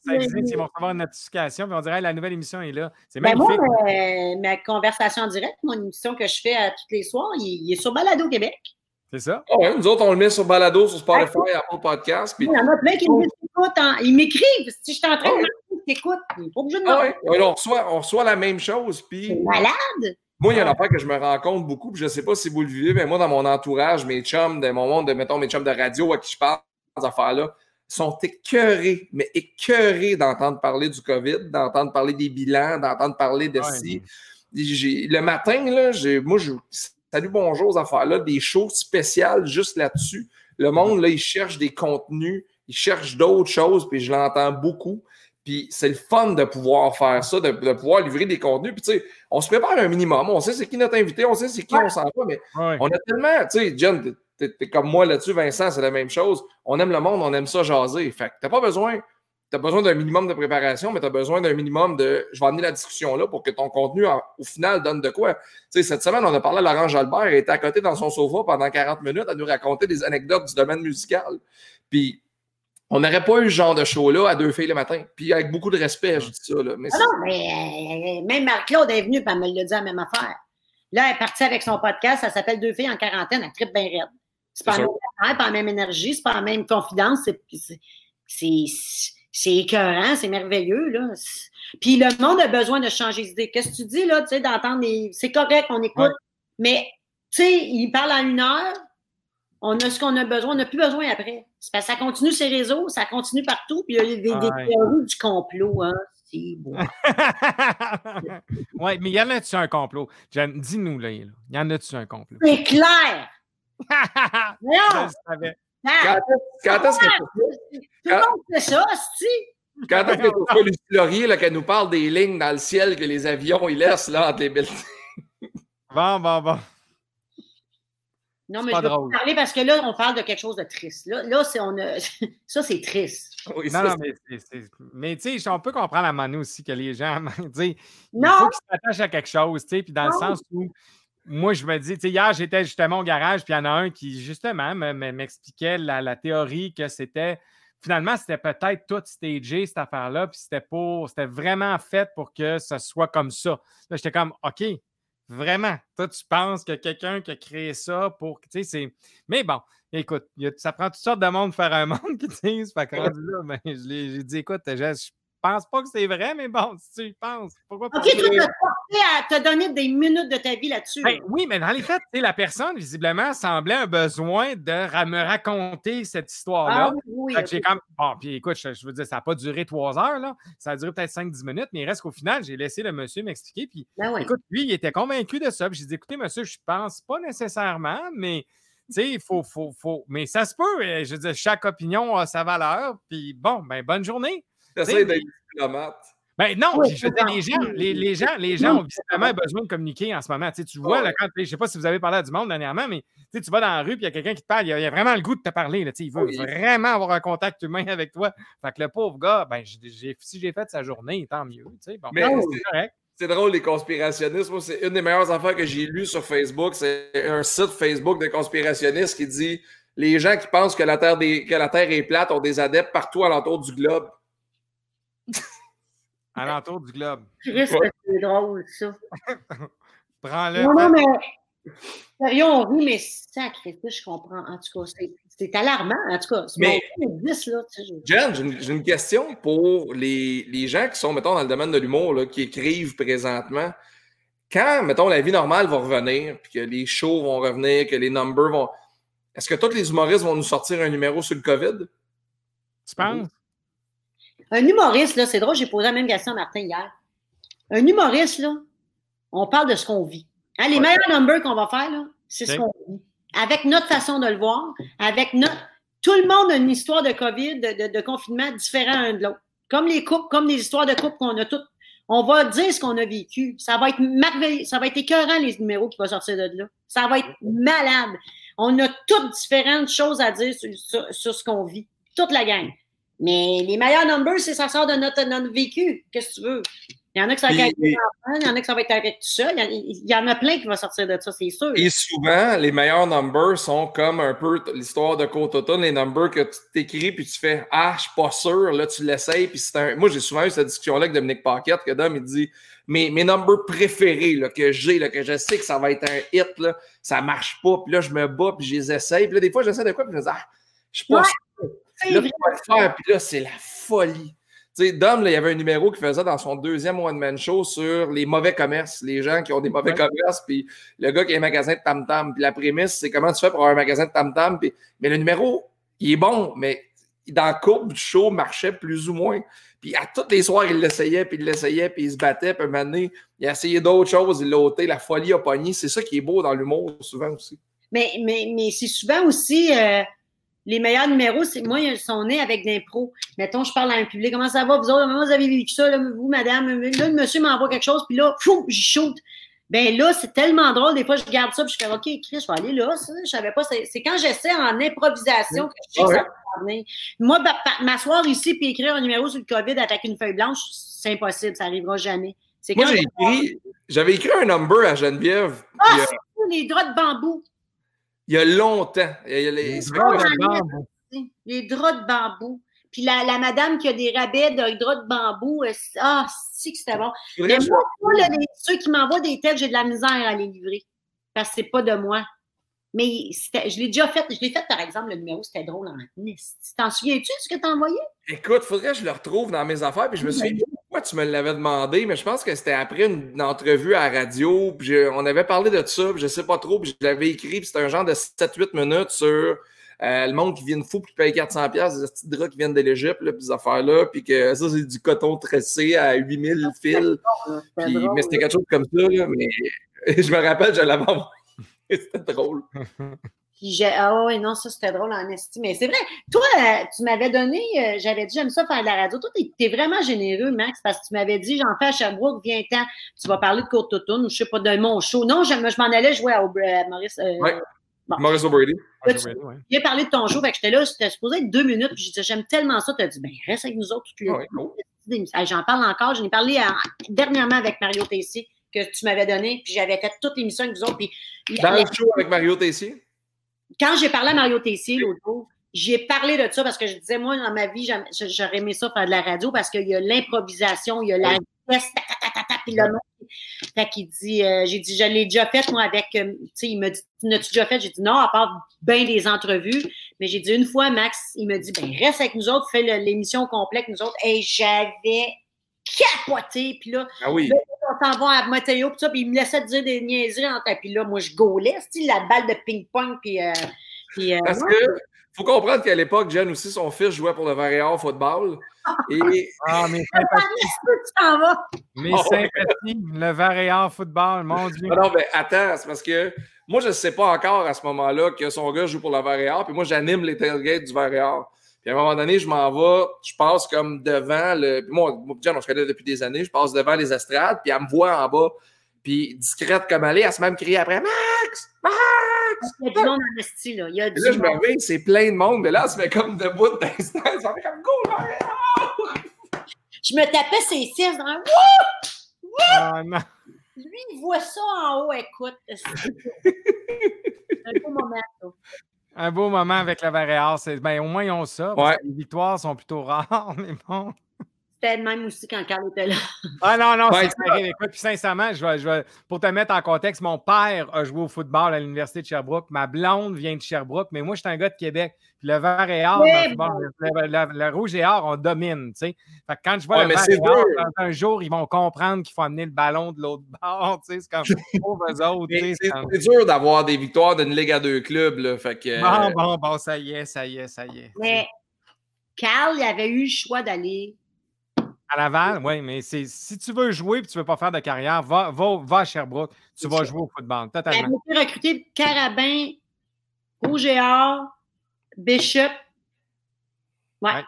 ça existe, ils vont recevoir une notification, puis on dirait la nouvelle émission est là. C'est ben magnifique. moi, euh, ma conversation en direct, mon émission que je fais à tous les soirs, il, est sur Balado Québec. C'est ça? Oh, ouais, nous autres, on le met sur Balado, sur Spotify, Apple Podcast. Puis... Il y en a plein qui me disent Ils m'écrivent. Si je suis en train de t'écoute, il n'est pas obligé de ah, ouais. on, reçoit, on reçoit la même chose. Puis... C'est malade! Moi, il y a une affaire que je me rends compte beaucoup, puis je ne sais pas si vous le vivez, mais moi, dans mon entourage, mes chums, de mon monde, de, mettons, mes chums de radio à qui je parle, ces affaires-là, sont écœurés, mais écœurés d'entendre parler du COVID, d'entendre parler des bilans, d'entendre parler de ci. Le matin, là, moi, je, salut, bonjour, aux affaires-là, des shows spéciales juste là-dessus. Le monde, là, il cherche des contenus, il cherche d'autres choses, puis je l'entends beaucoup. Puis c'est le fun de pouvoir faire ça, de, pouvoir livrer des contenus. Puis tu sais, on se prépare un minimum. On sait c'est qui notre invité, on sait c'est qui on s'en va, mais on a tellement, tu sais, John, t'es comme moi là-dessus, Vincent, c'est la même chose. On aime le monde, on aime ça jaser. Fait que t'as pas besoin, t'as besoin d'un minimum de préparation, mais t'as besoin d'un minimum de. Je vais amener la discussion là pour que ton contenu, au final, donne de quoi. Tu sais, cette semaine, on a parlé à Laurent Jalbert, elle était à côté dans son sofa pendant 40 minutes à nous raconter des anecdotes du domaine musical. Puis on n'aurait pas eu ce genre de show-là à deux filles le matin. Puis avec beaucoup de respect, je dis ça. Là, mais ah non, mais euh, même Marc-Claude est venu, et elle me l'a dit la même affaire. Là, elle est partie avec son podcast, ça s'appelle Deux filles en quarantaine, elle tripe bien raide. C'est pas, la même, pas la même énergie, c'est pas la même confidence, c'est écœurant, c'est merveilleux. Là. Puis le monde a besoin de changer d'idée. Qu'est-ce que tu dis, là, tu sais, d'entendre C'est correct, on écoute, mais tu sais, il parle en une heure, on a ce qu'on a besoin, on n'a plus besoin après. Parce que ça continue ces réseaux, ça continue partout, puis il y a des, théories du complot. Hein. C'est beau. <laughs> oui, mais il y en a-tu un complot? Dis-nous, là, il y en a-tu un complot? C'est clair! <laughs> non! Quand, quand est-ce que Tout le monde fait ça, si? Quand est-ce que tu <laughs> Lucie Laurier là, qu'elle nous parle des lignes dans le ciel que les avions ils laissent là entre les buildings? bon, bon, bon. Non, mais je vais vous parler parce que là, on parle de quelque chose de triste. Là, là on a... <laughs> ça, c'est triste. non, non, mais, mais tu sais, on peut comprendre à Manu aussi que les gens, <laughs> il faut qu'ils s'attachent à quelque chose, tu sais, puis dans le sens où moi, je me dis, tu sais, hier, j'étais justement au garage, puis il y en a un qui, justement, m'expliquait la, la, théorie que c'était, finalement, c'était peut-être tout stagé, cette affaire-là, puis c'était pour, c'était vraiment fait pour que ce soit comme ça. Là, j'étais comme, OK, Vraiment. Toi, tu penses que quelqu'un qui a créé ça pour. C'est. Mais bon, écoute, ça prend toutes sortes de monde faire un <laughs> monde qui disent. Fait que là, ben, j'ai dit, écoute, je, pense pas que c'est vrai, mais bon, si tu penses, pourquoi pas? À te donner des minutes de ta vie là-dessus. Ben oui, mais dans les faits, la personne, visiblement, semblait un besoin de me raconter cette histoire-là. Ah, oui, j'ai comme. Bon, puis écoute, je, veux dire, ça n'a pas duré trois heures, là. Ça a duré peut-être cinq, dix minutes, mais il reste qu'au final, j'ai laissé le monsieur m'expliquer. Puis ben écoute, lui, il était convaincu de ça. Puis j'ai dit, écoutez, monsieur, je pense pas nécessairement, mais. Tu sais, il faut, faut, faut. Mais ça se peut. Je veux dire, chaque opinion a sa valeur. Puis bon, ben, bonne journée. J'essaie d'être diplomate. Ben non, je veux dire, les gens, les, les, gens, les gens ont visiblement besoin de communiquer en ce moment. Tu, sais, tu vois, là, quand, je ne sais pas si vous avez parlé à du monde dernièrement, mais tu, tu vas dans la rue et il y a quelqu'un qui te parle, il a, a, vraiment le goût de te parler. Là, tu sais, il veut vraiment avoir un contact humain avec toi. Fait que le pauvre gars, ben, si j'ai fait sa journée, tant mieux. Tu sais, bon, mais ben, c'est correct. C'est drôle, les conspirationnistes. Moi, c'est une des meilleures affaires que j'ai lues sur Facebook. C'est un site Facebook de conspirationnistes qui dit les gens qui pensent que la Terre, des, que la terre est plate ont des adeptes partout alentour du globe. <laughs> À l'entour du globe. c'est drôle, ça. <laughs> Prends-le. Non, non, mais. Sérieux, on rit, mais sacré, je comprends. En tout cas, c'est alarmant. En tout cas, c'est mais, 10, là. Jen, j'ai une, question pour les, les, gens qui sont, mettons, dans le domaine de l'humour, qui écrivent présentement. Quand, mettons, la vie normale va revenir, puis que les shows vont revenir, que les numbers vont. Est-ce que tous les humoristes vont nous sortir un numéro sur le COVID? Tu penses? Un humoriste, là, c'est drôle, j'ai posé la même question à Martin hier. Un humoriste, là, on parle de ce qu'on vit. Hein, les meilleurs numbers qu'on va faire, là, c'est ce qu'on vit. Avec notre façon de le voir, avec notre. Tout le monde a une histoire de COVID, de, de, confinement différent un de l'autre. Comme les couples, comme les histoires de couples qu'on a toutes. On va dire ce qu'on a vécu. Ça va être merveilleux. Ça va être écœurant, les numéros qui vont sortir de là. Ça va être malade. On a toutes différentes choses à dire sur, sur ce qu'on vit. Toute la gang. Mais les meilleurs numbers, c'est ça sort de notre, notre vécu. Qu'est-ce que tu veux? Il y en a qui ça va être avec il y en a qui ça va être avec tout ça. Il y, en a plein qui vont sortir de ça, c'est sûr. Et souvent, les meilleurs numbers sont comme un peu l'histoire de côte automne, les numbers que tu t'écris puis tu fais Ah, je suis pas sûr, là, tu l'essayes. Puis c'est un... Moi, j'ai souvent eu cette discussion-là avec Dominique Paquette, que Dom, il dit mes, mes numbers préférés là, que j'ai, que je sais que ça va être un hit, là, ça marche pas. Puis là, je me bats, puis je les essaye. Puis là, des fois, j'essaie de quoi, puis je me dis Ah, je suis pas sûr Là, faire, puis là, c'est la folie. Tu sais, Dom, il y avait un numéro qui faisait dans son deuxième one-man show sur les mauvais commerces, les gens qui ont des mauvais commerces, puis le gars qui a un magasin de tam-tam. Puis la prémisse, c'est comment tu fais pour avoir un magasin de tam-tam. Puis... Mais le numéro, il est bon, mais dans la courbe du show, marchait plus ou moins. Puis à toutes les soirs, il l'essayait, puis il l'essayait, puis il se battait. Puis un moment donné, il a essayé d'autres choses, il l'a ôté, la folie a pogné. C'est ça qui est beau dans l'humour, souvent aussi. Mais, mais, mais c'est souvent aussi. Euh, les meilleurs numéros, c'est moi, ils sont nés avec d'impro. Mettons, je parle à un public, comment ça va, vous autres, comment vous avez vécu ça, là, vous, madame, là, le monsieur m'envoie quelque chose, puis là, fou, j'y shoot. Ben là, c'est tellement drôle. Des fois, je garde ça, puis je fais OK, Chris, je vais aller là. Ça, je savais pas. C'est quand j'essaie en improvisation que je sais que ça va venir. Moi, m'asseoir ici puis écrire un numéro sur le COVID avec une feuille blanche, c'est impossible. Ça n'arrivera jamais. Moi, j'ai écrit, j'avais écrit un number à Geneviève. Ah, c'est les draps de bambou. Il y a longtemps. Il y a les, draps de bambou. Les draps de bambou. Puis la, la, madame qui a des rabais de draps de bambou, euh, ah, si que c'était bon. Mais moi, ceux qui m'envoient des têtes, j'ai de la misère à les livrer. Parce que c'est pas de moi. Mais je l'ai déjà fait. Je l'ai fait, par exemple, le numéro, c'était drôle en T'en souviens-tu de ce que t'as envoyé? Écoute, faudrait que je le retrouve dans mes affaires. Puis je me souviens pourquoi tu me l'avais demandé, mais je pense que c'était après une, entrevue à la radio. Puis on avait parlé de ça, puis je sais pas trop. Puis je l'avais écrit, puis c'était un genre de 7-8 minutes sur euh, le monde qui vient de fou, puis qui paye 400$, des petits draps qui viennent de l'Égypte, puis ces affaires-là, puis que ça, c'est du coton tressé à 8000 ah, fils. Puis, mais c'était quelque chose comme ça, là, mais <laughs> je me rappelle, je l'avais envoyé. <laughs> c'était drôle. <laughs> Puis ah oui, non, ça c'était drôle en estime. Mais c'est vrai, toi, euh, tu m'avais donné, euh, j'avais dit, j'aime ça faire de la radio. Toi, tu es, vraiment généreux, Max, parce que tu m'avais dit, j'en fais à Sherbrooke, viens-ten, tu vas parler de courte automne ou je sais pas, de mon show. Non, je, je m'en allais jouer à, Maurice. Maurice O'Brady. J'ai parlé de ton show, fait que j'étais là, c'était supposé être deux minutes, puis j'ai dit, j'aime tellement ça. Tu as dit, ben, reste avec nous autres toutes les ouais, J'en parle encore. J'en ai parlé dernièrement avec Mario Tessier, que tu m'avais donné, puis j'avais fait toute l'émission avec vous autres. Puis, Dans le show avec Mario Tessier? Quand j'ai parlé à Mario Tessier l'autre jour, j'ai parlé de ça parce que je disais, moi, dans ma vie, j'aurais aimé ça faire de la radio parce qu'il y a l'improvisation, il y a la vitesse, puis le fait qu'il dit, euh, j'ai dit, je l'ai déjà fait, moi, avec, euh, tu sais, il m'a dit, n'as-tu déjà fait? J'ai dit, non, à part bien des entrevues. Mais j'ai dit, une fois, Max, il me dit, ben, reste avec nous autres, fais l'émission complète, nous autres. Et j'avais capoté. Puis là, ah oui. On s'en va à Matteo, puis ça, puis il me laissait dire des niaiseries. Puis là, moi, je gaulais, la balle de ping-pong, puis... Euh, Parce que faut comprendre qu'à l'époque, Jen aussi, son fils jouait pour le Varéor football. <laughs> Et... Ah, mais sympathies. Mes oh, sympathies, le Varéor football, mon Dieu. Non, non, mais attends, c'est parce que moi, je ne sais pas encore à ce moment-là que son gars joue pour le Varéor, puis moi, j'anime les tailgates du Varéor. Puis à un moment donné, je m'en vais, je passe comme devant le. Moi, Jen, on se connaît depuis des années, je passe devant les estrades, puis elle me voit en bas. Puis discrète comme elle est, elle se même crier après Max! Max! Il y a du monde en esti, là. Il y a du là, je me réveille, c'est plein de monde, mais là, elle se met comme debout d'instant. Ça fait comme go, Je me tapais ses fesses dans un Ah non! Lui, il voit ça en haut, écoute. <laughs> un beau moment, ça. Un beau moment avec la Varéas. Ben, au moins, ils ont ça. Ouais. Les victoires sont plutôt rares, <laughs> mais bon. C'était même aussi quand Carl était là. <laughs> Ah non, non, c'est terrible. Écoute, puis sincèrement, je vais, je vais, pour te mettre en contexte, mon père a joué au football à l'Université de Sherbrooke. Ma blonde vient de Sherbrooke, mais moi, je suis un gars de Québec. Puis le vert et or, le, rouge et or, on domine. Tu sais. Fait que quand je vois le vert et or, un jour, ils vont comprendre qu'il faut amener le ballon de l'autre <laughs> bord. Tu sais. C'est comme <laughs> pour eux autres. C'est dur d'avoir des victoires d'une Ligue à deux clubs. Là. Fait que, bon, bon, bon, ça y est, ça y est, ça y est. Mais Carl, il avait eu le choix d'aller à Laval, oui, mais si tu veux jouer et tu ne veux pas faire de carrière, va, va, à Sherbrooke. Tu vas jouer au football. Totalement. Il a recruté Carabin, Rouge Bishop. Ouais.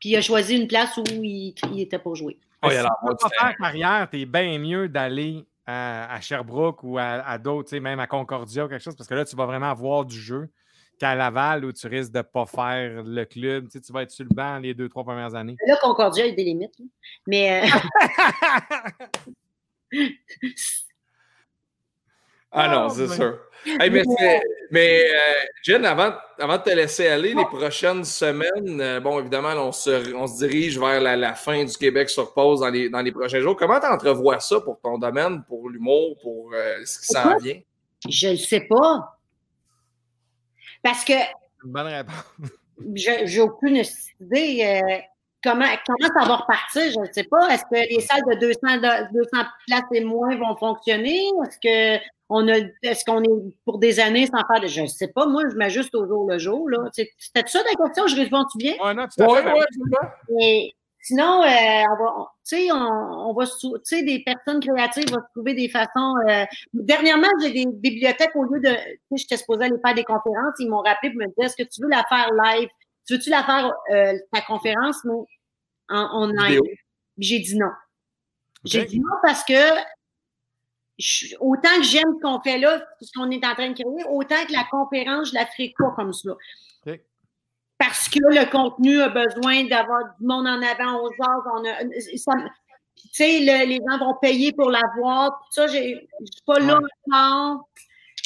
Puis il a choisi une place où il, était pour jouer. si tu ne veux pas faire carrière, tu es bien mieux d'aller à, Sherbrooke ou à, à d'autres, même à Concordia ou quelque chose, parce que là, tu vas vraiment avoir du jeu qu'à Laval où tu risques de ne pas faire le club. Tu, sais, tu vas être sur le banc les deux, trois premières années. Là, Concordia, il y a des limites. Mais. Euh, <laughs> ah non, c'est oh, sûr. mais mais euh, Jen, avant, avant, de te laisser aller, les prochaines semaines, euh, bon, évidemment, on se, on se dirige vers la, fin du Québec sur pause dans les, dans les prochains jours. Comment tu entrevois ça pour ton domaine, pour l'humour, pour ce qui s'en vient? Je ne sais pas. Parce que. bonne réponse. <laughs> J'ai aucune idée. Euh, comment, comment ça va repartir? Je ne sais pas. Est-ce que les salles de 200, 200 places et moins vont fonctionner? Est-ce que On a, est-ce qu'on est pour des années sans faire de. Je ne sais pas, moi, je m'ajuste au jour le jour. Là. C'était ça ta question? Je réponds-tu bien? Oui, non, tout à fait. Ouais, Sinon, euh, on va, tu sais, on, on, va, tu sais, des personnes créatives vont trouver des façons. Euh, dernièrement, j'ai des bibliothèques au lieu de, tu sais, j'étais supposée aller faire des conférences, ils m'ont rappelé pour me dire, est-ce que tu veux la faire live? Tu veux-tu la faire euh, ta conférence, mais en online? J'ai dit non. J'ai dit non parce que autant que j'aime ce qu'on fait là, ce qu'on est en train de créer, autant que la conférence, je la ferai pas comme ça parce que le contenu a besoin d'avoir du monde en avant aux a, tu sais, les gens vont payer pour l'avoir. Ça, je suis pas là encore.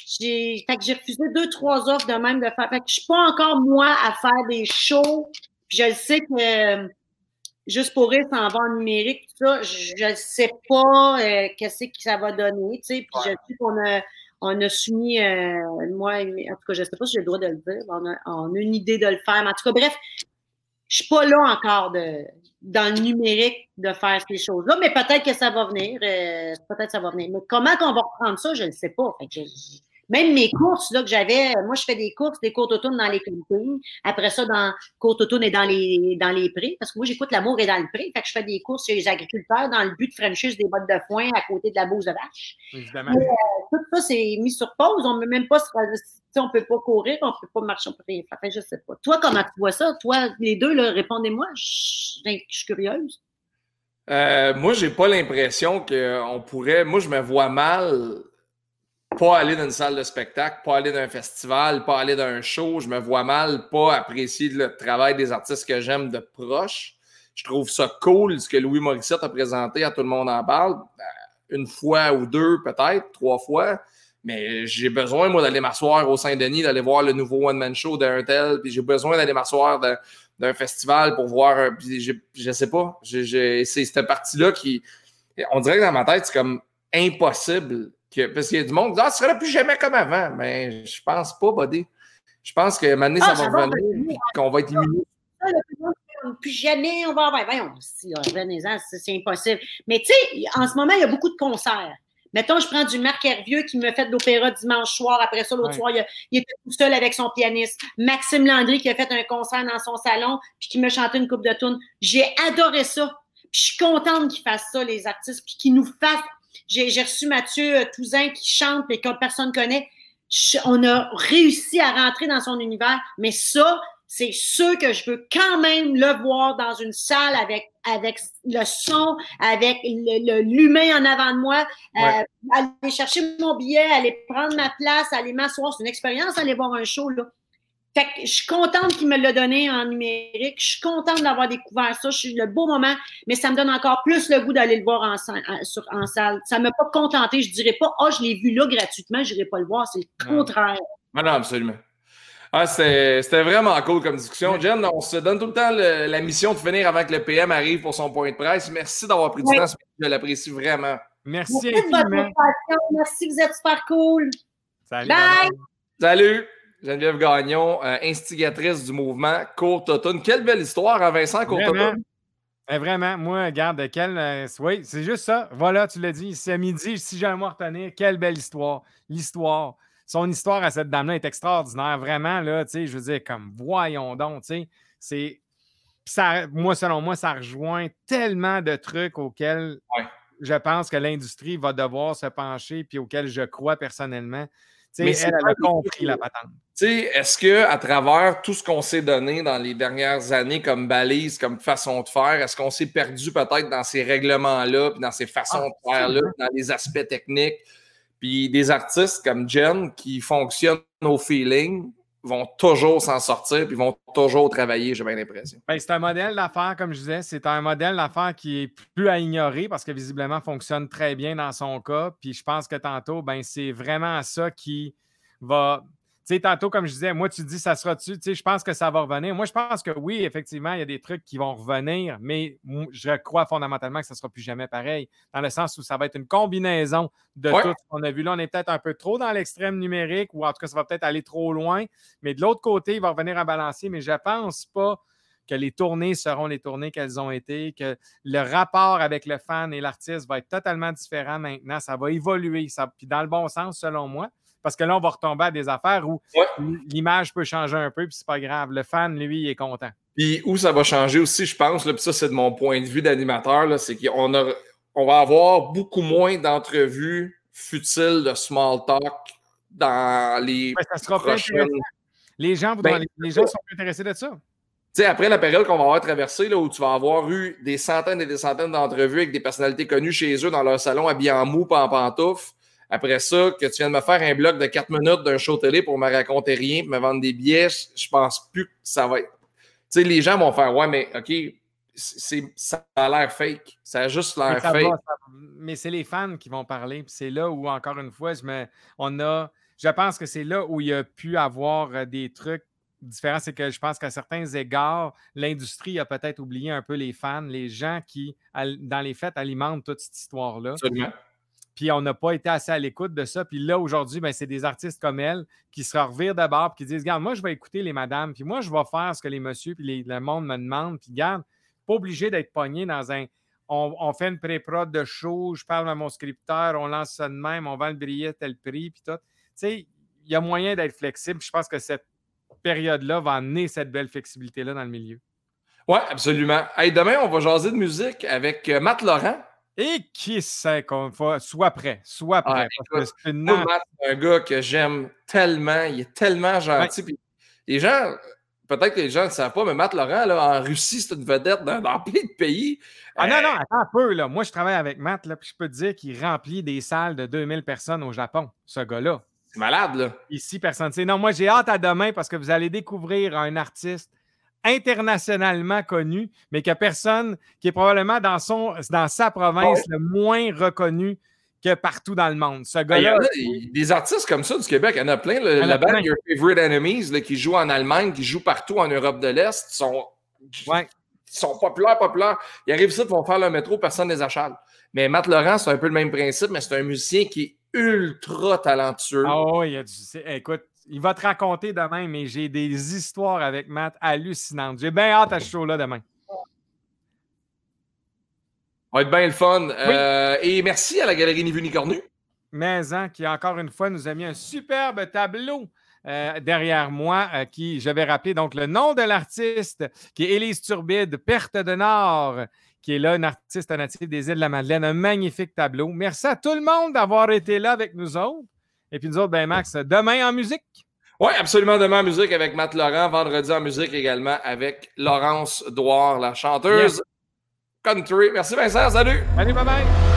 J'ai, fait que j'ai refusé deux, trois offres de même de faire. Fait que je suis pas encore, moi, à faire des shows. je sais que juste pour rire, en en numérique, tout ça. Je ne sais pas euh, qu'est-ce que ça va donner. Tu sais, puis je sais qu'on a on a soumis, euh, moi, en tout cas, je ne sais pas si j'ai le droit de le dire, on a, une idée de le faire. Mais en tout cas, bref, je ne suis pas là encore de, dans le numérique de faire ces choses-là, mais peut-être que ça va venir. Euh, peut-être que ça va venir. Mais comment qu'on va reprendre ça, je ne sais pas. Fait même mes courses là, que j'avais, moi, je fais des courses, des courtes automne dans les campings. Après ça, dans courtes automne et dans les, dans les prés, parce que moi, j'écoute l'amour et dans le pré. Fait que je fais des courses chez les agriculteurs dans le but de franchir des bottes de foin à côté de la bouse de vache. Évidemment. Euh, tout ça, c'est mis sur pause. On ne peut même pas se on peut pas courir, on ne peut pas marcher, on peut rien faire. je sais pas. Toi, comment tu vois ça? Toi, les deux, répondez-moi. Je, suis curieuse. Euh, moi, j'ai pas l'impression qu'on pourrait. Moi, je me vois mal pas aller dans une salle de spectacle, pas aller dans un festival, pas aller dans un show. Je me vois mal pas apprécier le travail des artistes que j'aime de proche. Je trouve ça cool ce que Louis Morissette a présenté, à tout le monde en parle. Ben, une fois ou deux, peut-être, trois fois. Mais j'ai besoin, moi, d'aller m'asseoir au Saint-Denis, d'aller voir le nouveau one-man show d'un tel, puis j'ai besoin d'aller m'asseoir d'un festival pour voir. Puis je sais pas. C'est cette partie-là qui. On dirait que dans ma tête, c'est comme impossible parce qu'il y a du monde qui dit Ah, ce sera plus jamais comme avant. Mais je pense pas, Buddy. Je pense que maintenant, ça, ah, va revenir qu'on va être immunisé. Plus jamais, on va avoir. Voyons, si, revenez-en, c'est impossible. Mais tu sais, en ce moment, il y a beaucoup de concerts. Mettons, je prends du Marc Hervieux qui me fait de l'opéra dimanche soir. Après ça, l'autre soir, il, était tout seul avec son pianiste. Maxime Landry qui a fait un concert dans son salon puis qui me chantait une coupe de tunes. J'ai adoré ça. Puis je suis contente qu'ils fassent ça, les artistes, puis qu'ils nous fassent j'ai reçu Mathieu euh, Touzin qui chante et que personne connaît. On a réussi à rentrer dans son univers, mais ça, c'est sûr que je veux quand même le voir dans une salle avec, avec le son, avec l'humain en avant de moi, euh, aller chercher mon billet, aller prendre ma place, aller m'asseoir. C'est une expérience aller voir un show. Là. Fait que je suis contente qu'il me l'a donné en numérique. Je suis contente d'avoir découvert ça. Je suis le beau moment, mais ça me donne encore plus le goût d'aller le voir en, sur, en salle. Ça ne m'a pas contenté. Je ne dirais pas, oh, je l'ai vu là gratuitement, je n'irai pas le voir. C'est le contraire. Ah non, absolument. Ah, c'était vraiment cool comme discussion. Jen, on se donne tout le temps la mission de finir avant que le PM arrive pour son point de presse. Merci d'avoir pris du temps. Je l'apprécie vraiment. Merci. Merci, Merci, vous êtes super cool. Salut. Bye. Salut. Geneviève Gagnon, euh, instigatrice du mouvement Courte Automne. Quelle belle histoire, hein, Vincent, Courte Automne. Eh, vraiment, moi, regarde, quelle. Euh, oui, c'est juste ça. Voilà, tu l'as dit. C'est midi, si j'ai un mot à retenir, quelle belle histoire. L'histoire. Son histoire à cette dame-là est extraordinaire. Vraiment, là, tu sais, je veux dire, comme, voyons donc, tu sais, c'est. Ça, moi, selon moi, ça rejoint tellement de trucs auxquels je pense que l'industrie va devoir se pencher, puis auxquels je crois personnellement. Mais elle, elle a compris la patente. Est-ce qu'à travers tout ce qu'on s'est donné dans les dernières années comme balise, comme façon de faire, est-ce qu'on s'est perdu peut-être dans ces règlements-là, puis dans ces façons ah, de faire-là, dans les aspects techniques? Puis des artistes comme Jen qui fonctionnent au feeling, vont toujours s'en sortir puis vont toujours travailler, j'ai bien l'impression. Ben, c'est un modèle d'affaires, comme je disais, c'est un modèle d'affaires qui est plus à ignorer parce que visiblement fonctionne très bien dans son cas. Puis je pense que tantôt, ben, c'est vraiment ça qui va sais, tantôt, comme je disais, moi, tu dis, ça sera-tu, tu sais, je pense que ça va revenir. Moi, je pense que oui, effectivement, il y a des trucs qui vont revenir, mais je crois fondamentalement que ça ne sera plus jamais pareil, dans le sens où ça va être une combinaison de tout ce qu'on a vu là. On est peut-être un peu trop dans l'extrême numérique, ou en tout cas, ça va peut-être aller trop loin, mais de l'autre côté, il va revenir à balancer, mais je ne pense pas que les tournées seront les tournées qu'elles ont été, que le rapport avec le fan et l'artiste va être totalement différent maintenant. Ça va évoluer, ça, puis dans le bon sens, selon moi. Parce que là, on va retomber à des affaires où l'image peut changer un peu, puis c'est pas grave. Le fan, lui, il est content. Puis où ça va changer aussi, je pense, là, puis ça, c'est de mon point de vue d'animateur, c'est qu'on on va avoir beaucoup moins d'entrevues futiles de small talk dans les prochaines... Les gens, ben, les, gens sont intéressés de ça. Tu sais, après la période qu'on va avoir traversée, là, où tu vas avoir eu des centaines et des centaines d'entrevues avec des personnalités connues chez eux dans leur salon, habillés en mou, pas en pantoufles, après ça, que tu viennes me faire un bloc de 4 minutes d'un show télé pour me raconter rien, me vendre des billets, je pense plus que ça va être. Tu sais, les gens vont faire Ouais, mais OK, ça a l'air fake. Ça a juste l'air fake. mais c'est les fans qui vont parler. c'est là où, encore une fois, je, me, on a, je pense que c'est là où il y a pu avoir euh, des trucs différents. C'est que je pense qu'à certains égards, l'industrie a peut-être oublié un peu les fans, les gens qui, dans les fêtes, alimentent toute cette histoire-là. Absolument. Puis on n'a pas été assez à l'écoute de ça. Puis là, aujourd'hui, ben, c'est des artistes comme elle qui se revirent d'abord et qui disent Regarde, moi, je vais écouter les madames, puis moi, je vais faire ce que les messieurs puis le monde me demande. Puis regarde, pas obligé d'être pogné dans un. On, fait une pré-prod de show, je parle à mon scripteur, on lance ça de même, on vend le billet tel prix, puis tout. Tu sais, il y a moyen d'être flexible. Je pense que cette période-là va amener cette belle flexibilité-là dans le milieu. Oui, absolument. Hey, demain, on va jaser de musique avec euh, Matt Laurent. Et qui sait qu'on va, soit prêt, soit prêt. c'est un gars que j'aime tellement, il est tellement gentil. les gens, peut-être que les gens ne savent pas, mais Matt Laurent, là, en Russie, c'est une vedette dans, plein de pays. Ah non, non, euh, attends un peu. Là. Moi, je travaille avec Matt, là, puis je peux te dire qu'il remplit des salles de 2000 personnes au Japon, ce gars-là. C'est malade, là. Ici, personne ne sait. Non, moi, j'ai hâte à demain parce que vous allez découvrir un artiste internationalement connu, mais que personne, qui est probablement dans, son, dans sa province le moins reconnu que partout dans le monde. Ce ben, gars-là. des artistes comme ça du Québec, il y en a plein. la bande Your Favorite Enemies, qui joue en Allemagne, qui joue partout en Europe de l'Est, sont, sont populaires, populaires. Ils arrivent ici, ils vont faire le métro, personne ne les achète. Mais Matt Laurent, c'est un peu le même principe, mais c'est un musicien qui est ultra talentueux. Ah oui, écoute, il va te raconter demain, mais j'ai des histoires avec Matt hallucinantes. J'ai bien hâte à ce show-là demain. Ça va être bien le fun. Euh, et merci à la Galerie Nivu Cornu. Maison, qui encore une fois nous a mis un superbe tableau euh, derrière moi, euh, qui, je vais rappeler donc le nom de l'artiste, qui est Élise Turbide, Perte de Nord, qui est là, une artiste native des îles de la Madeleine. Un magnifique tableau. Merci à tout le monde d'avoir été là avec nous autres. Et puis nous autres, ben Max, demain en musique. Oui, absolument. Demain en musique avec Matt Laurent. Vendredi en musique également avec Laurence Douard, la chanteuse country. Merci Vincent. Salut. Allez, bye bye.